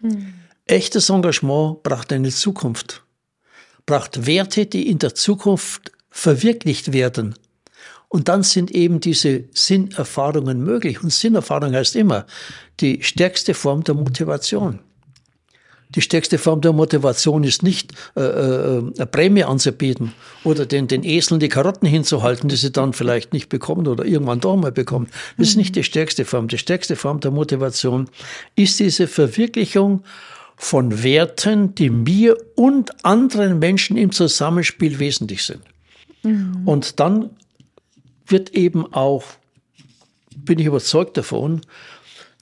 S1: Mhm. Echtes Engagement braucht eine Zukunft, braucht Werte, die in der Zukunft verwirklicht werden. Und dann sind eben diese Sinnerfahrungen möglich. Und Sinnerfahrung heißt immer die stärkste Form der Motivation. Die stärkste Form der Motivation ist nicht, äh, äh, eine Prämie anzubieten oder den, den Eseln die Karotten hinzuhalten, die sie dann vielleicht nicht bekommen oder irgendwann doch mal bekommen. Das ist nicht die stärkste Form. Die stärkste Form der Motivation ist diese Verwirklichung von Werten, die mir und anderen Menschen im Zusammenspiel wesentlich sind. Mhm. Und dann wird eben auch, bin ich überzeugt davon,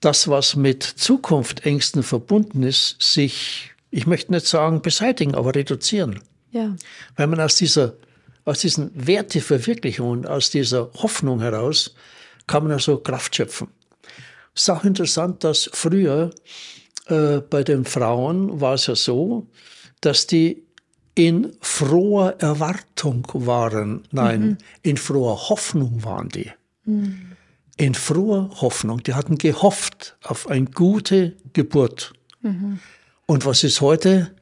S1: das, was mit Zukunftängsten verbunden ist, sich, ich möchte nicht sagen beseitigen, aber reduzieren. Ja. Weil man aus dieser, aus diesen Werteverwirklichungen, aus dieser Hoffnung heraus, kann man also Kraft schöpfen. Es ist auch interessant, dass früher äh, bei den Frauen war es ja so, dass die in froher Erwartung waren. Nein, mhm. in froher Hoffnung waren die. Mhm in froher Hoffnung. Die hatten gehofft auf eine gute Geburt. Mhm. Und was ist heute?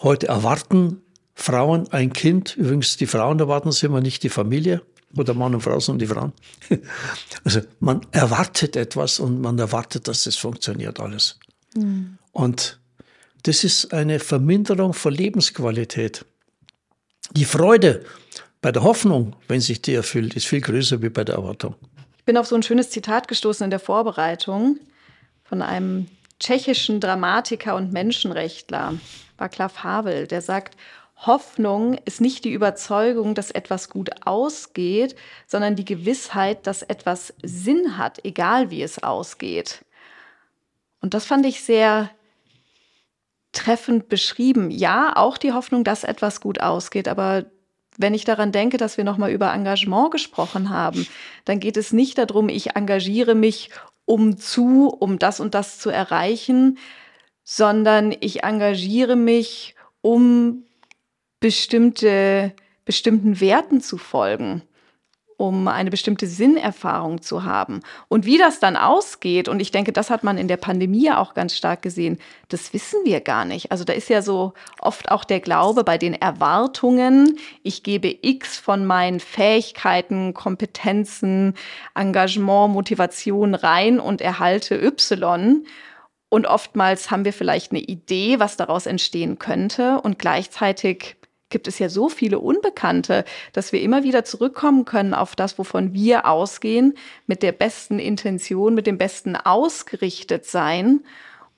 S1: Heute erwarten Frauen ein Kind. Übrigens, die Frauen erwarten es immer nicht die Familie oder Mann und Frau, sondern die Frauen. *laughs* Also man erwartet etwas und man erwartet, dass es funktioniert alles. Mhm. Und das ist eine Verminderung von Lebensqualität. Die Freude bei der Hoffnung, wenn sich die erfüllt, ist viel größer wie bei der Erwartung
S2: bin auf so ein schönes Zitat gestoßen in der Vorbereitung von einem tschechischen Dramatiker und Menschenrechtler, Václav Havel, der sagt, Hoffnung ist nicht die Überzeugung, dass etwas gut ausgeht, sondern die Gewissheit, dass etwas Sinn hat, egal wie es ausgeht. Und das fand ich sehr treffend beschrieben. Ja, auch die Hoffnung, dass etwas gut ausgeht, aber wenn ich daran denke, dass wir nochmal über Engagement gesprochen haben, dann geht es nicht darum, ich engagiere mich um zu, um das und das zu erreichen, sondern ich engagiere mich, um bestimmte, bestimmten Werten zu folgen um eine bestimmte Sinnerfahrung zu haben. Und wie das dann ausgeht, und ich denke, das hat man in der Pandemie auch ganz stark gesehen, das wissen wir gar nicht. Also da ist ja so oft auch der Glaube bei den Erwartungen, ich gebe X von meinen Fähigkeiten, Kompetenzen, Engagement, Motivation rein und erhalte Y. Und oftmals haben wir vielleicht eine Idee, was daraus entstehen könnte und gleichzeitig gibt es ja so viele Unbekannte, dass wir immer wieder zurückkommen können auf das, wovon wir ausgehen, mit der besten Intention, mit dem besten ausgerichtet sein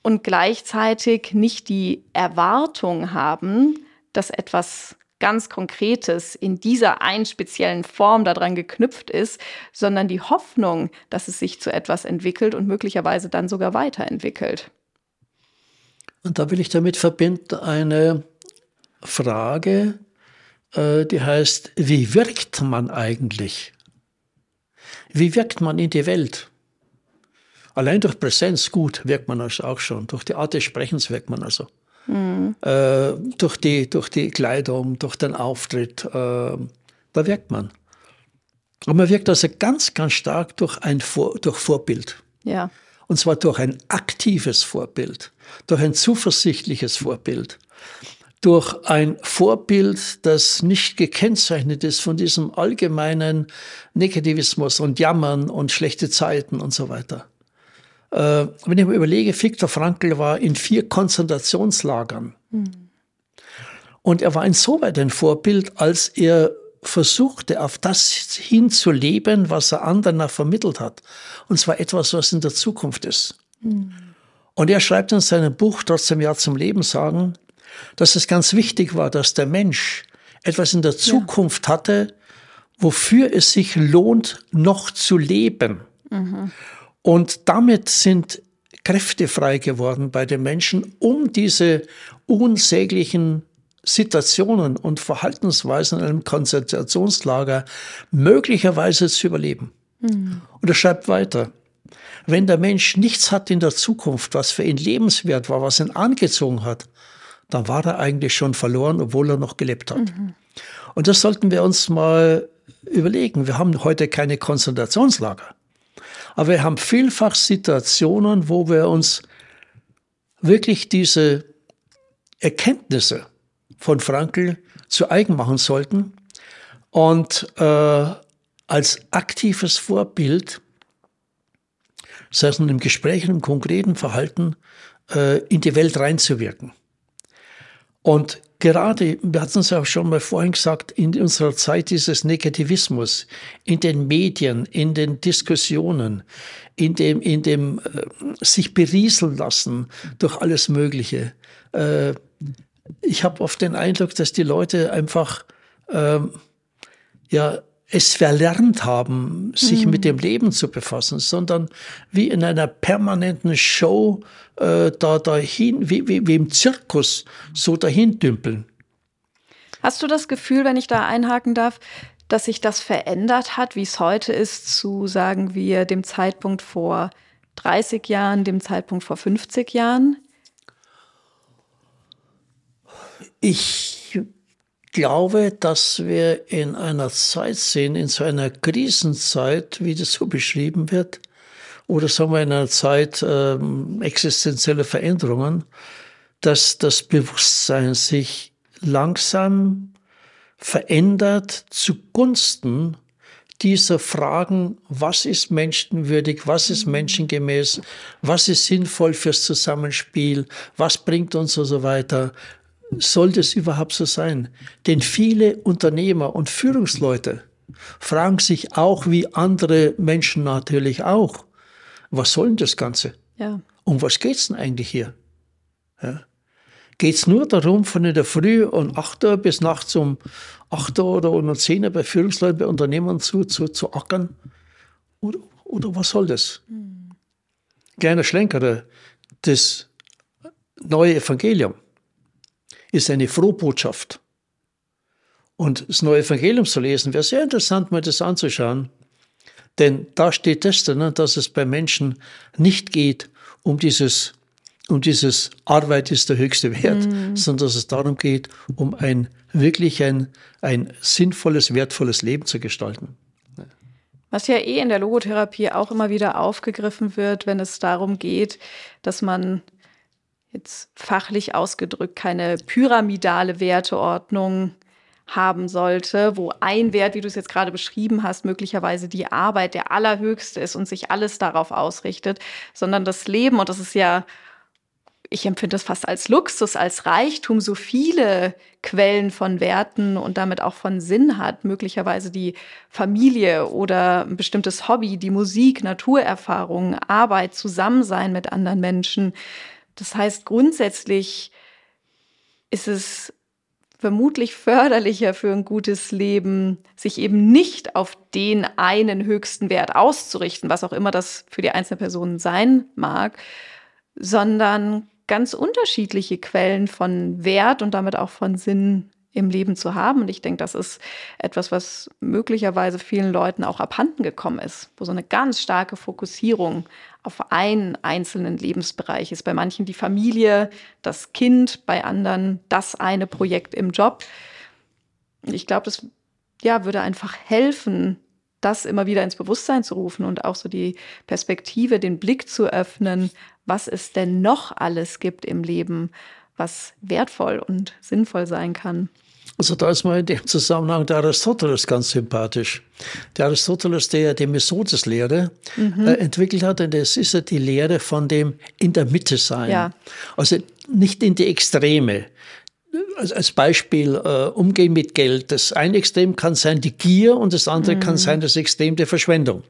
S2: und gleichzeitig nicht die Erwartung haben, dass etwas ganz Konkretes in dieser einen speziellen Form daran geknüpft ist, sondern die Hoffnung, dass es sich zu etwas entwickelt und möglicherweise dann sogar weiterentwickelt.
S1: Und da will ich damit verbinden eine Frage, äh, die heißt, wie wirkt man eigentlich? Wie wirkt man in die Welt? Allein durch Präsenz gut wirkt man also auch schon. Durch die Art des Sprechens wirkt man also. Mhm. Äh, durch, die, durch die Kleidung, durch den Auftritt, äh, da wirkt man. Und man wirkt also ganz, ganz stark durch ein Vor durch Vorbild. Ja. Und zwar durch ein aktives Vorbild, durch ein zuversichtliches Vorbild durch ein Vorbild, das nicht gekennzeichnet ist von diesem allgemeinen Negativismus und Jammern und schlechte Zeiten und so weiter. Äh, wenn ich mir überlege, Viktor Frankl war in vier Konzentrationslagern. Mhm. Und er war insoweit ein Vorbild, als er versuchte, auf das hinzuleben, was er anderen vermittelt hat. Und zwar etwas, was in der Zukunft ist. Mhm. Und er schreibt in seinem Buch Trotzdem Ja zum Leben sagen, dass es ganz wichtig war, dass der Mensch etwas in der Zukunft ja. hatte, wofür es sich lohnt, noch zu leben. Mhm. Und damit sind Kräfte frei geworden bei den Menschen, um diese unsäglichen Situationen und Verhaltensweisen in einem Konzentrationslager möglicherweise zu überleben. Mhm. Und er schreibt weiter. Wenn der Mensch nichts hat in der Zukunft, was für ihn lebenswert war, was ihn angezogen hat, dann war er eigentlich schon verloren, obwohl er noch gelebt hat. Mhm. Und das sollten wir uns mal überlegen. Wir haben heute keine Konzentrationslager. Aber wir haben vielfach Situationen, wo wir uns wirklich diese Erkenntnisse von Frankl zu eigen machen sollten und äh, als aktives Vorbild, sei es im Gespräch, im konkreten Verhalten, äh, in die Welt reinzuwirken. Und gerade, wir hatten es ja auch schon mal vorhin gesagt, in unserer Zeit dieses Negativismus, in den Medien, in den Diskussionen, in dem, in dem äh, sich berieseln lassen durch alles Mögliche. Äh, ich habe oft den Eindruck, dass die Leute einfach ähm, ja es verlernt haben, sich mhm. mit dem Leben zu befassen, sondern wie in einer permanenten Show äh, da dahin, wie, wie, wie im Zirkus, so dahin dümpeln.
S2: Hast du das Gefühl, wenn ich da einhaken darf, dass sich das verändert hat, wie es heute ist, zu sagen wir dem Zeitpunkt vor 30 Jahren, dem Zeitpunkt vor 50 Jahren?
S1: Ich glaube, dass wir in einer Zeit sehen, in so einer Krisenzeit, wie das so beschrieben wird, oder sagen wir in einer Zeit ähm, existenzieller Veränderungen, dass das Bewusstsein sich langsam verändert zugunsten dieser Fragen, was ist menschenwürdig, was ist menschengemäß, was ist sinnvoll fürs Zusammenspiel, was bringt uns und so weiter, soll das überhaupt so sein? Denn viele Unternehmer und Führungsleute fragen sich auch, wie andere Menschen natürlich auch, was soll denn das Ganze? Ja. Um was geht's denn eigentlich hier? Ja. Geht's nur darum, von in der Früh um 8 Uhr bis nachts um 8 Uhr oder um 10 Uhr bei Führungsleuten, bei Unternehmern zu, zu, zu ackern? Oder, oder was soll das? Mhm. Kleiner Schlenker, das neue Evangelium ist eine Frohbotschaft. Und das neue Evangelium zu lesen, wäre sehr interessant, mal das anzuschauen. Denn da steht das drin, dass es bei Menschen nicht geht um dieses, um dieses Arbeit ist der höchste Wert, mhm. sondern dass es darum geht, um ein wirklich ein, ein sinnvolles, wertvolles Leben zu gestalten.
S2: Was ja eh in der Logotherapie auch immer wieder aufgegriffen wird, wenn es darum geht, dass man jetzt fachlich ausgedrückt keine pyramidale Werteordnung haben sollte, wo ein Wert, wie du es jetzt gerade beschrieben hast, möglicherweise die Arbeit der allerhöchste ist und sich alles darauf ausrichtet, sondern das Leben, und das ist ja, ich empfinde das fast als Luxus, als Reichtum, so viele Quellen von Werten und damit auch von Sinn hat, möglicherweise die Familie oder ein bestimmtes Hobby, die Musik, Naturerfahrung, Arbeit, Zusammensein mit anderen Menschen, das heißt, grundsätzlich ist es vermutlich förderlicher für ein gutes Leben, sich eben nicht auf den einen höchsten Wert auszurichten, was auch immer das für die einzelne Person sein mag, sondern ganz unterschiedliche Quellen von Wert und damit auch von Sinn im Leben zu haben. Und ich denke, das ist etwas, was möglicherweise vielen Leuten auch abhanden gekommen ist, wo so eine ganz starke Fokussierung auf einen einzelnen Lebensbereich ist. Bei manchen die Familie, das Kind, bei anderen das eine Projekt im Job. Ich glaube, das ja, würde einfach helfen, das immer wieder ins Bewusstsein zu rufen und auch so die Perspektive, den Blick zu öffnen, was es denn noch alles gibt im Leben, was wertvoll und sinnvoll sein kann.
S1: Also da ist mir in dem Zusammenhang der Aristoteles ganz sympathisch. Der Aristoteles, der die Mesodes-Lehre mhm. äh, entwickelt hat, und das ist ja die Lehre von dem in der Mitte sein. Ja. Also nicht in die Extreme. Also als Beispiel äh, umgehen mit Geld. Das eine Extrem kann sein die Gier und das andere mhm. kann sein das Extrem der Verschwendung.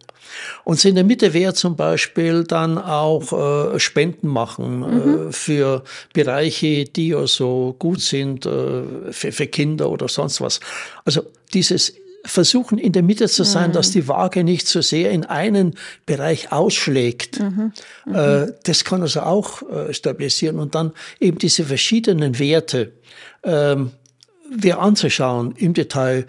S1: Und in der Mitte wäre zum Beispiel dann auch äh, Spenden machen mhm. äh, für Bereiche, die ja so gut sind, äh, für, für Kinder oder sonst was. Also dieses versuchen in der Mitte zu sein, mhm. dass die Waage nicht so sehr in einen Bereich ausschlägt. Mhm. Mhm. Äh, das kann also auch äh, stabilisieren und dann eben diese verschiedenen Werte. Ähm, wer anzuschauen im Detail.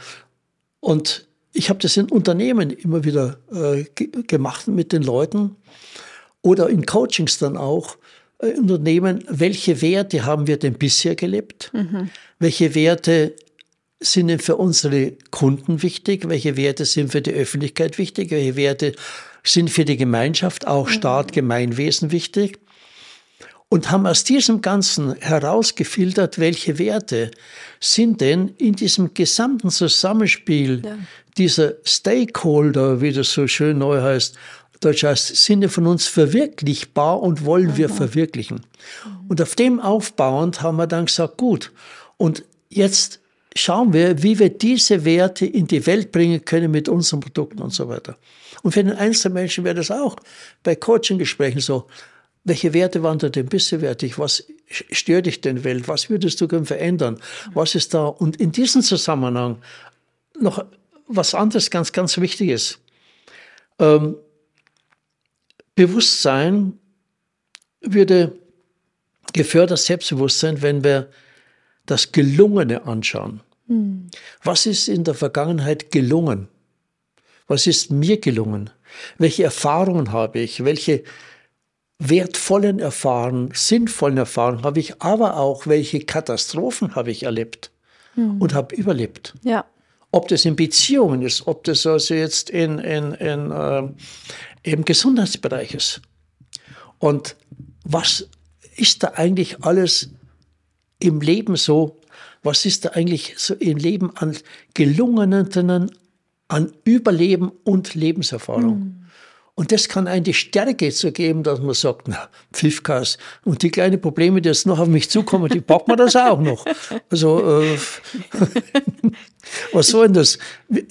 S1: Und ich habe das in Unternehmen immer wieder äh, gemacht mit den Leuten oder in Coachings dann auch. Äh, Unternehmen, welche Werte haben wir denn bisher gelebt? Mhm. Welche Werte sind denn für unsere Kunden wichtig? Welche Werte sind für die Öffentlichkeit wichtig? Welche Werte sind für die Gemeinschaft, auch mhm. Staat, Gemeinwesen wichtig? Und haben aus diesem Ganzen herausgefiltert, welche Werte sind denn in diesem gesamten Zusammenspiel ja. dieser Stakeholder, wie das so schön neu heißt, Deutsch heißt, sind von uns verwirklichbar und wollen mhm. wir verwirklichen. Und auf dem aufbauend haben wir dann gesagt, gut, und jetzt schauen wir, wie wir diese Werte in die Welt bringen können mit unseren Produkten und so weiter. Und für den einzelnen Menschen wäre das auch bei Coaching-Gesprächen so. Welche Werte waren da denn bisher wertig? Was stört dich denn Welt? Was würdest du gerne verändern? Was ist da? Und in diesem Zusammenhang noch was anderes ganz, ganz Wichtiges. Ähm, Bewusstsein würde gefördert Selbstbewusstsein, wenn wir das Gelungene anschauen. Mhm. Was ist in der Vergangenheit gelungen? Was ist mir gelungen? Welche Erfahrungen habe ich? Welche wertvollen Erfahrungen, sinnvollen Erfahrungen habe ich, aber auch welche Katastrophen habe ich erlebt mhm. und habe überlebt?
S2: Ja.
S1: Ob das in Beziehungen ist, ob das also jetzt in, in, in, äh, im Gesundheitsbereich ist. Und was ist da eigentlich alles im Leben so? Was ist da eigentlich so im Leben an gelungenen, an Überleben und Lebenserfahrung? Mhm. Und das kann einen die Stärke zu geben, dass man sagt, na, Pfiffkas und die kleinen Probleme, die jetzt noch auf mich zukommen, die packen wir das auch noch. Also, äh, *laughs* was soll denn das?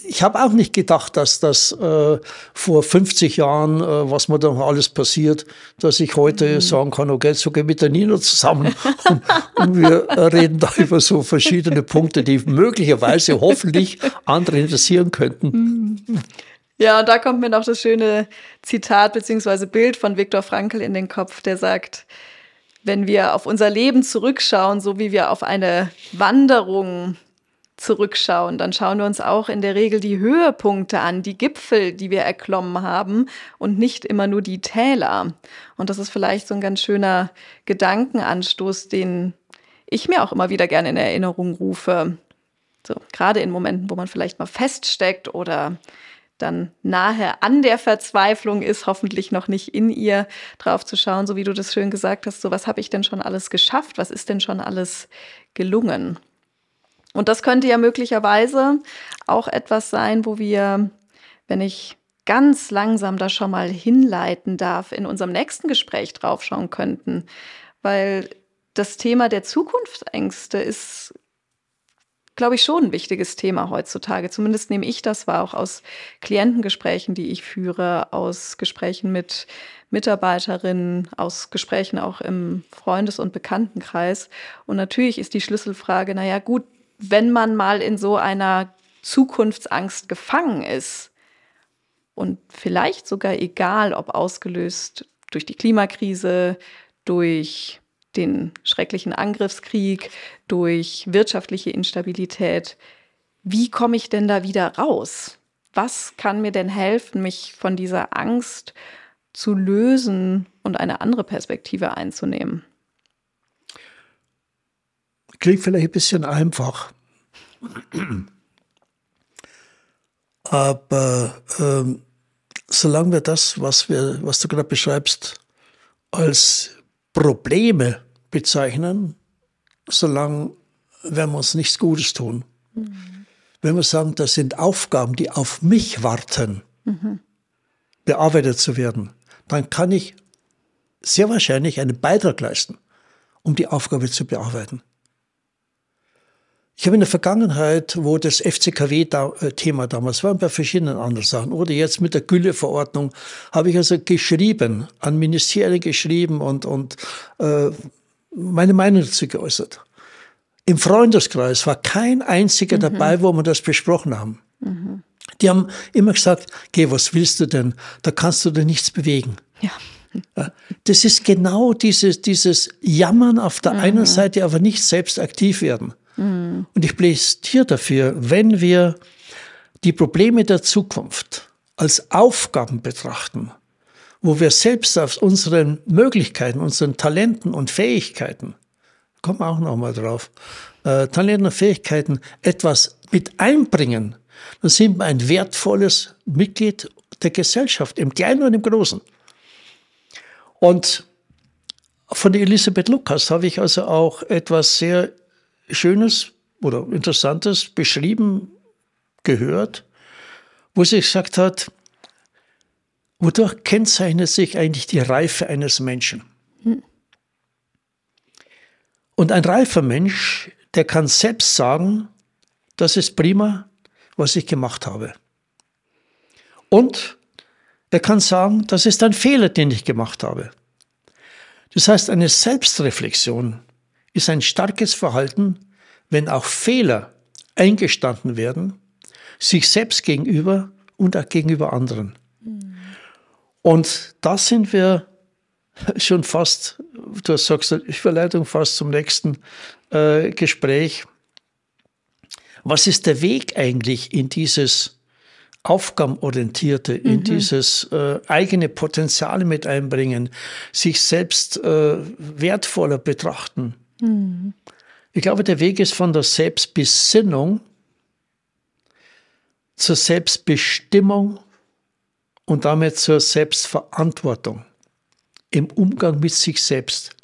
S1: Ich habe auch nicht gedacht, dass das äh, vor 50 Jahren, äh, was mir da alles passiert, dass ich heute mhm. sagen kann, okay, so gehen wir mit der Nina zusammen und, und wir reden da über so verschiedene Punkte, die möglicherweise hoffentlich andere interessieren könnten.
S2: Mhm. Ja, und da kommt mir noch das schöne Zitat beziehungsweise Bild von Viktor Frankl in den Kopf, der sagt, wenn wir auf unser Leben zurückschauen, so wie wir auf eine Wanderung zurückschauen, dann schauen wir uns auch in der Regel die Höhepunkte an, die Gipfel, die wir erklommen haben und nicht immer nur die Täler. Und das ist vielleicht so ein ganz schöner Gedankenanstoß, den ich mir auch immer wieder gerne in Erinnerung rufe. So, gerade in Momenten, wo man vielleicht mal feststeckt oder dann nahe an der Verzweiflung ist, hoffentlich noch nicht in ihr, drauf zu schauen, so wie du das schön gesagt hast, so was habe ich denn schon alles geschafft, was ist denn schon alles gelungen. Und das könnte ja möglicherweise auch etwas sein, wo wir, wenn ich ganz langsam da schon mal hinleiten darf, in unserem nächsten Gespräch draufschauen könnten, weil das Thema der Zukunftsängste ist glaube ich, schon ein wichtiges Thema heutzutage. Zumindest nehme ich das wahr, auch aus Klientengesprächen, die ich führe, aus Gesprächen mit Mitarbeiterinnen, aus Gesprächen auch im Freundes- und Bekanntenkreis. Und natürlich ist die Schlüsselfrage, naja gut, wenn man mal in so einer Zukunftsangst gefangen ist und vielleicht sogar egal, ob ausgelöst durch die Klimakrise, durch den schrecklichen Angriffskrieg, durch wirtschaftliche Instabilität. Wie komme ich denn da wieder raus? Was kann mir denn helfen, mich von dieser Angst zu lösen und eine andere Perspektive einzunehmen?
S1: Klingt vielleicht ein bisschen einfach. Aber ähm, solange wir das, was, wir, was du gerade beschreibst, als Probleme bezeichnen, solange werden wir uns nichts Gutes tun. Mhm. Wenn wir sagen, das sind Aufgaben, die auf mich warten, mhm. bearbeitet zu werden, dann kann ich sehr wahrscheinlich einen Beitrag leisten, um die Aufgabe zu bearbeiten. Ich habe in der Vergangenheit, wo das FCKW-Thema damals war, bei verschiedenen anderen Sachen, oder jetzt mit der Gülleverordnung, habe ich also geschrieben, an Ministerien geschrieben und, und äh, meine Meinung dazu geäußert. Im Freundeskreis war kein einziger mhm. dabei, wo wir das besprochen haben. Mhm. Die haben immer gesagt, geh, was willst du denn? Da kannst du dir nichts bewegen. Ja. Das ist genau dieses, dieses Jammern auf der mhm. einen Seite, aber nicht selbst aktiv werden. Mhm. Und ich plädiere dafür, wenn wir die Probleme der Zukunft als Aufgaben betrachten, wo wir selbst aus unseren Möglichkeiten, unseren Talenten und Fähigkeiten, kommen wir auch nochmal drauf, äh, Talenten und Fähigkeiten etwas mit einbringen, dann sind wir ein wertvolles Mitglied der Gesellschaft, im Kleinen und im Großen. Und von Elisabeth Lukas habe ich also auch etwas sehr Schönes oder Interessantes beschrieben, gehört, wo sie gesagt hat, wodurch kennzeichnet sich eigentlich die Reife eines Menschen? Hm. Und ein reifer Mensch, der kann selbst sagen, das ist prima, was ich gemacht habe. Und er kann sagen, das ist ein Fehler, den ich gemacht habe. Das heißt, eine Selbstreflexion ist ein starkes Verhalten, wenn auch Fehler eingestanden werden, sich selbst gegenüber und auch gegenüber anderen. Mhm. Und da sind wir *laughs* schon fast, du sagst Überleitung fast zum nächsten äh, Gespräch. Was ist der Weg eigentlich in dieses aufgabenorientierte, in mhm. dieses äh, eigene Potenzial mit einbringen, sich selbst äh, wertvoller betrachten. Mhm. Ich glaube, der Weg ist von der Selbstbesinnung zur Selbstbestimmung und damit zur Selbstverantwortung im Umgang mit sich selbst.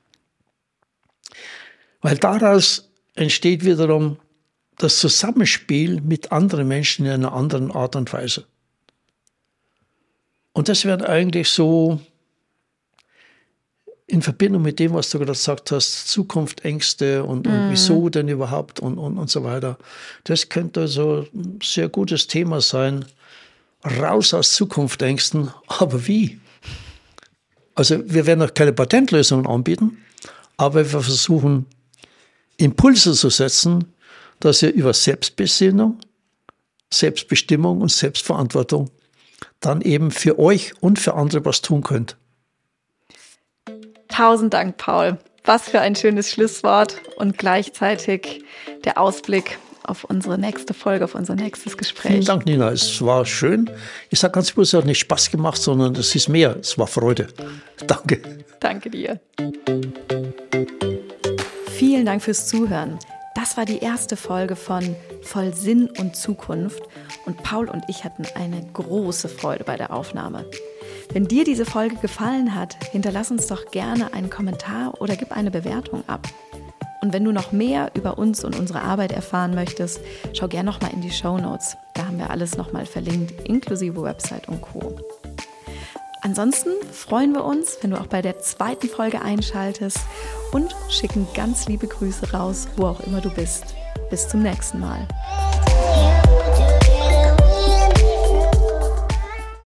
S1: Weil daraus entsteht wiederum das Zusammenspiel mit anderen Menschen in einer anderen Art und Weise. Und das wäre eigentlich so in Verbindung mit dem, was du gerade gesagt hast, Zukunft, Ängste und, und mhm. wieso denn überhaupt und, und, und so weiter. Das könnte also ein sehr gutes Thema sein. Raus aus Zukunftsängsten, *laughs* aber wie? Also wir werden auch keine Patentlösungen anbieten, aber wir versuchen Impulse zu setzen, dass ihr über Selbstbesinnung, Selbstbestimmung und Selbstverantwortung dann eben für euch und für andere was tun könnt.
S2: Tausend Dank, Paul. Was für ein schönes Schlusswort und gleichzeitig der Ausblick auf unsere nächste Folge, auf unser nächstes Gespräch.
S1: Vielen Dank, Nina. Es war schön. Ich sage ganz bewusst, es hat nicht Spaß gemacht, sondern es ist mehr. Es war Freude. *laughs* Danke.
S2: Danke dir. Vielen Dank fürs Zuhören. Das war die erste Folge von Voll Sinn und Zukunft und Paul und ich hatten eine große Freude bei der Aufnahme. Wenn dir diese Folge gefallen hat, hinterlass uns doch gerne einen Kommentar oder gib eine Bewertung ab. Und wenn du noch mehr über uns und unsere Arbeit erfahren möchtest, schau gerne nochmal in die Show Notes. Da haben wir alles nochmal verlinkt, inklusive Website und Co. Ansonsten freuen wir uns, wenn du auch bei der zweiten Folge einschaltest und schicken ganz liebe Grüße raus, wo auch immer du bist. Bis zum nächsten Mal.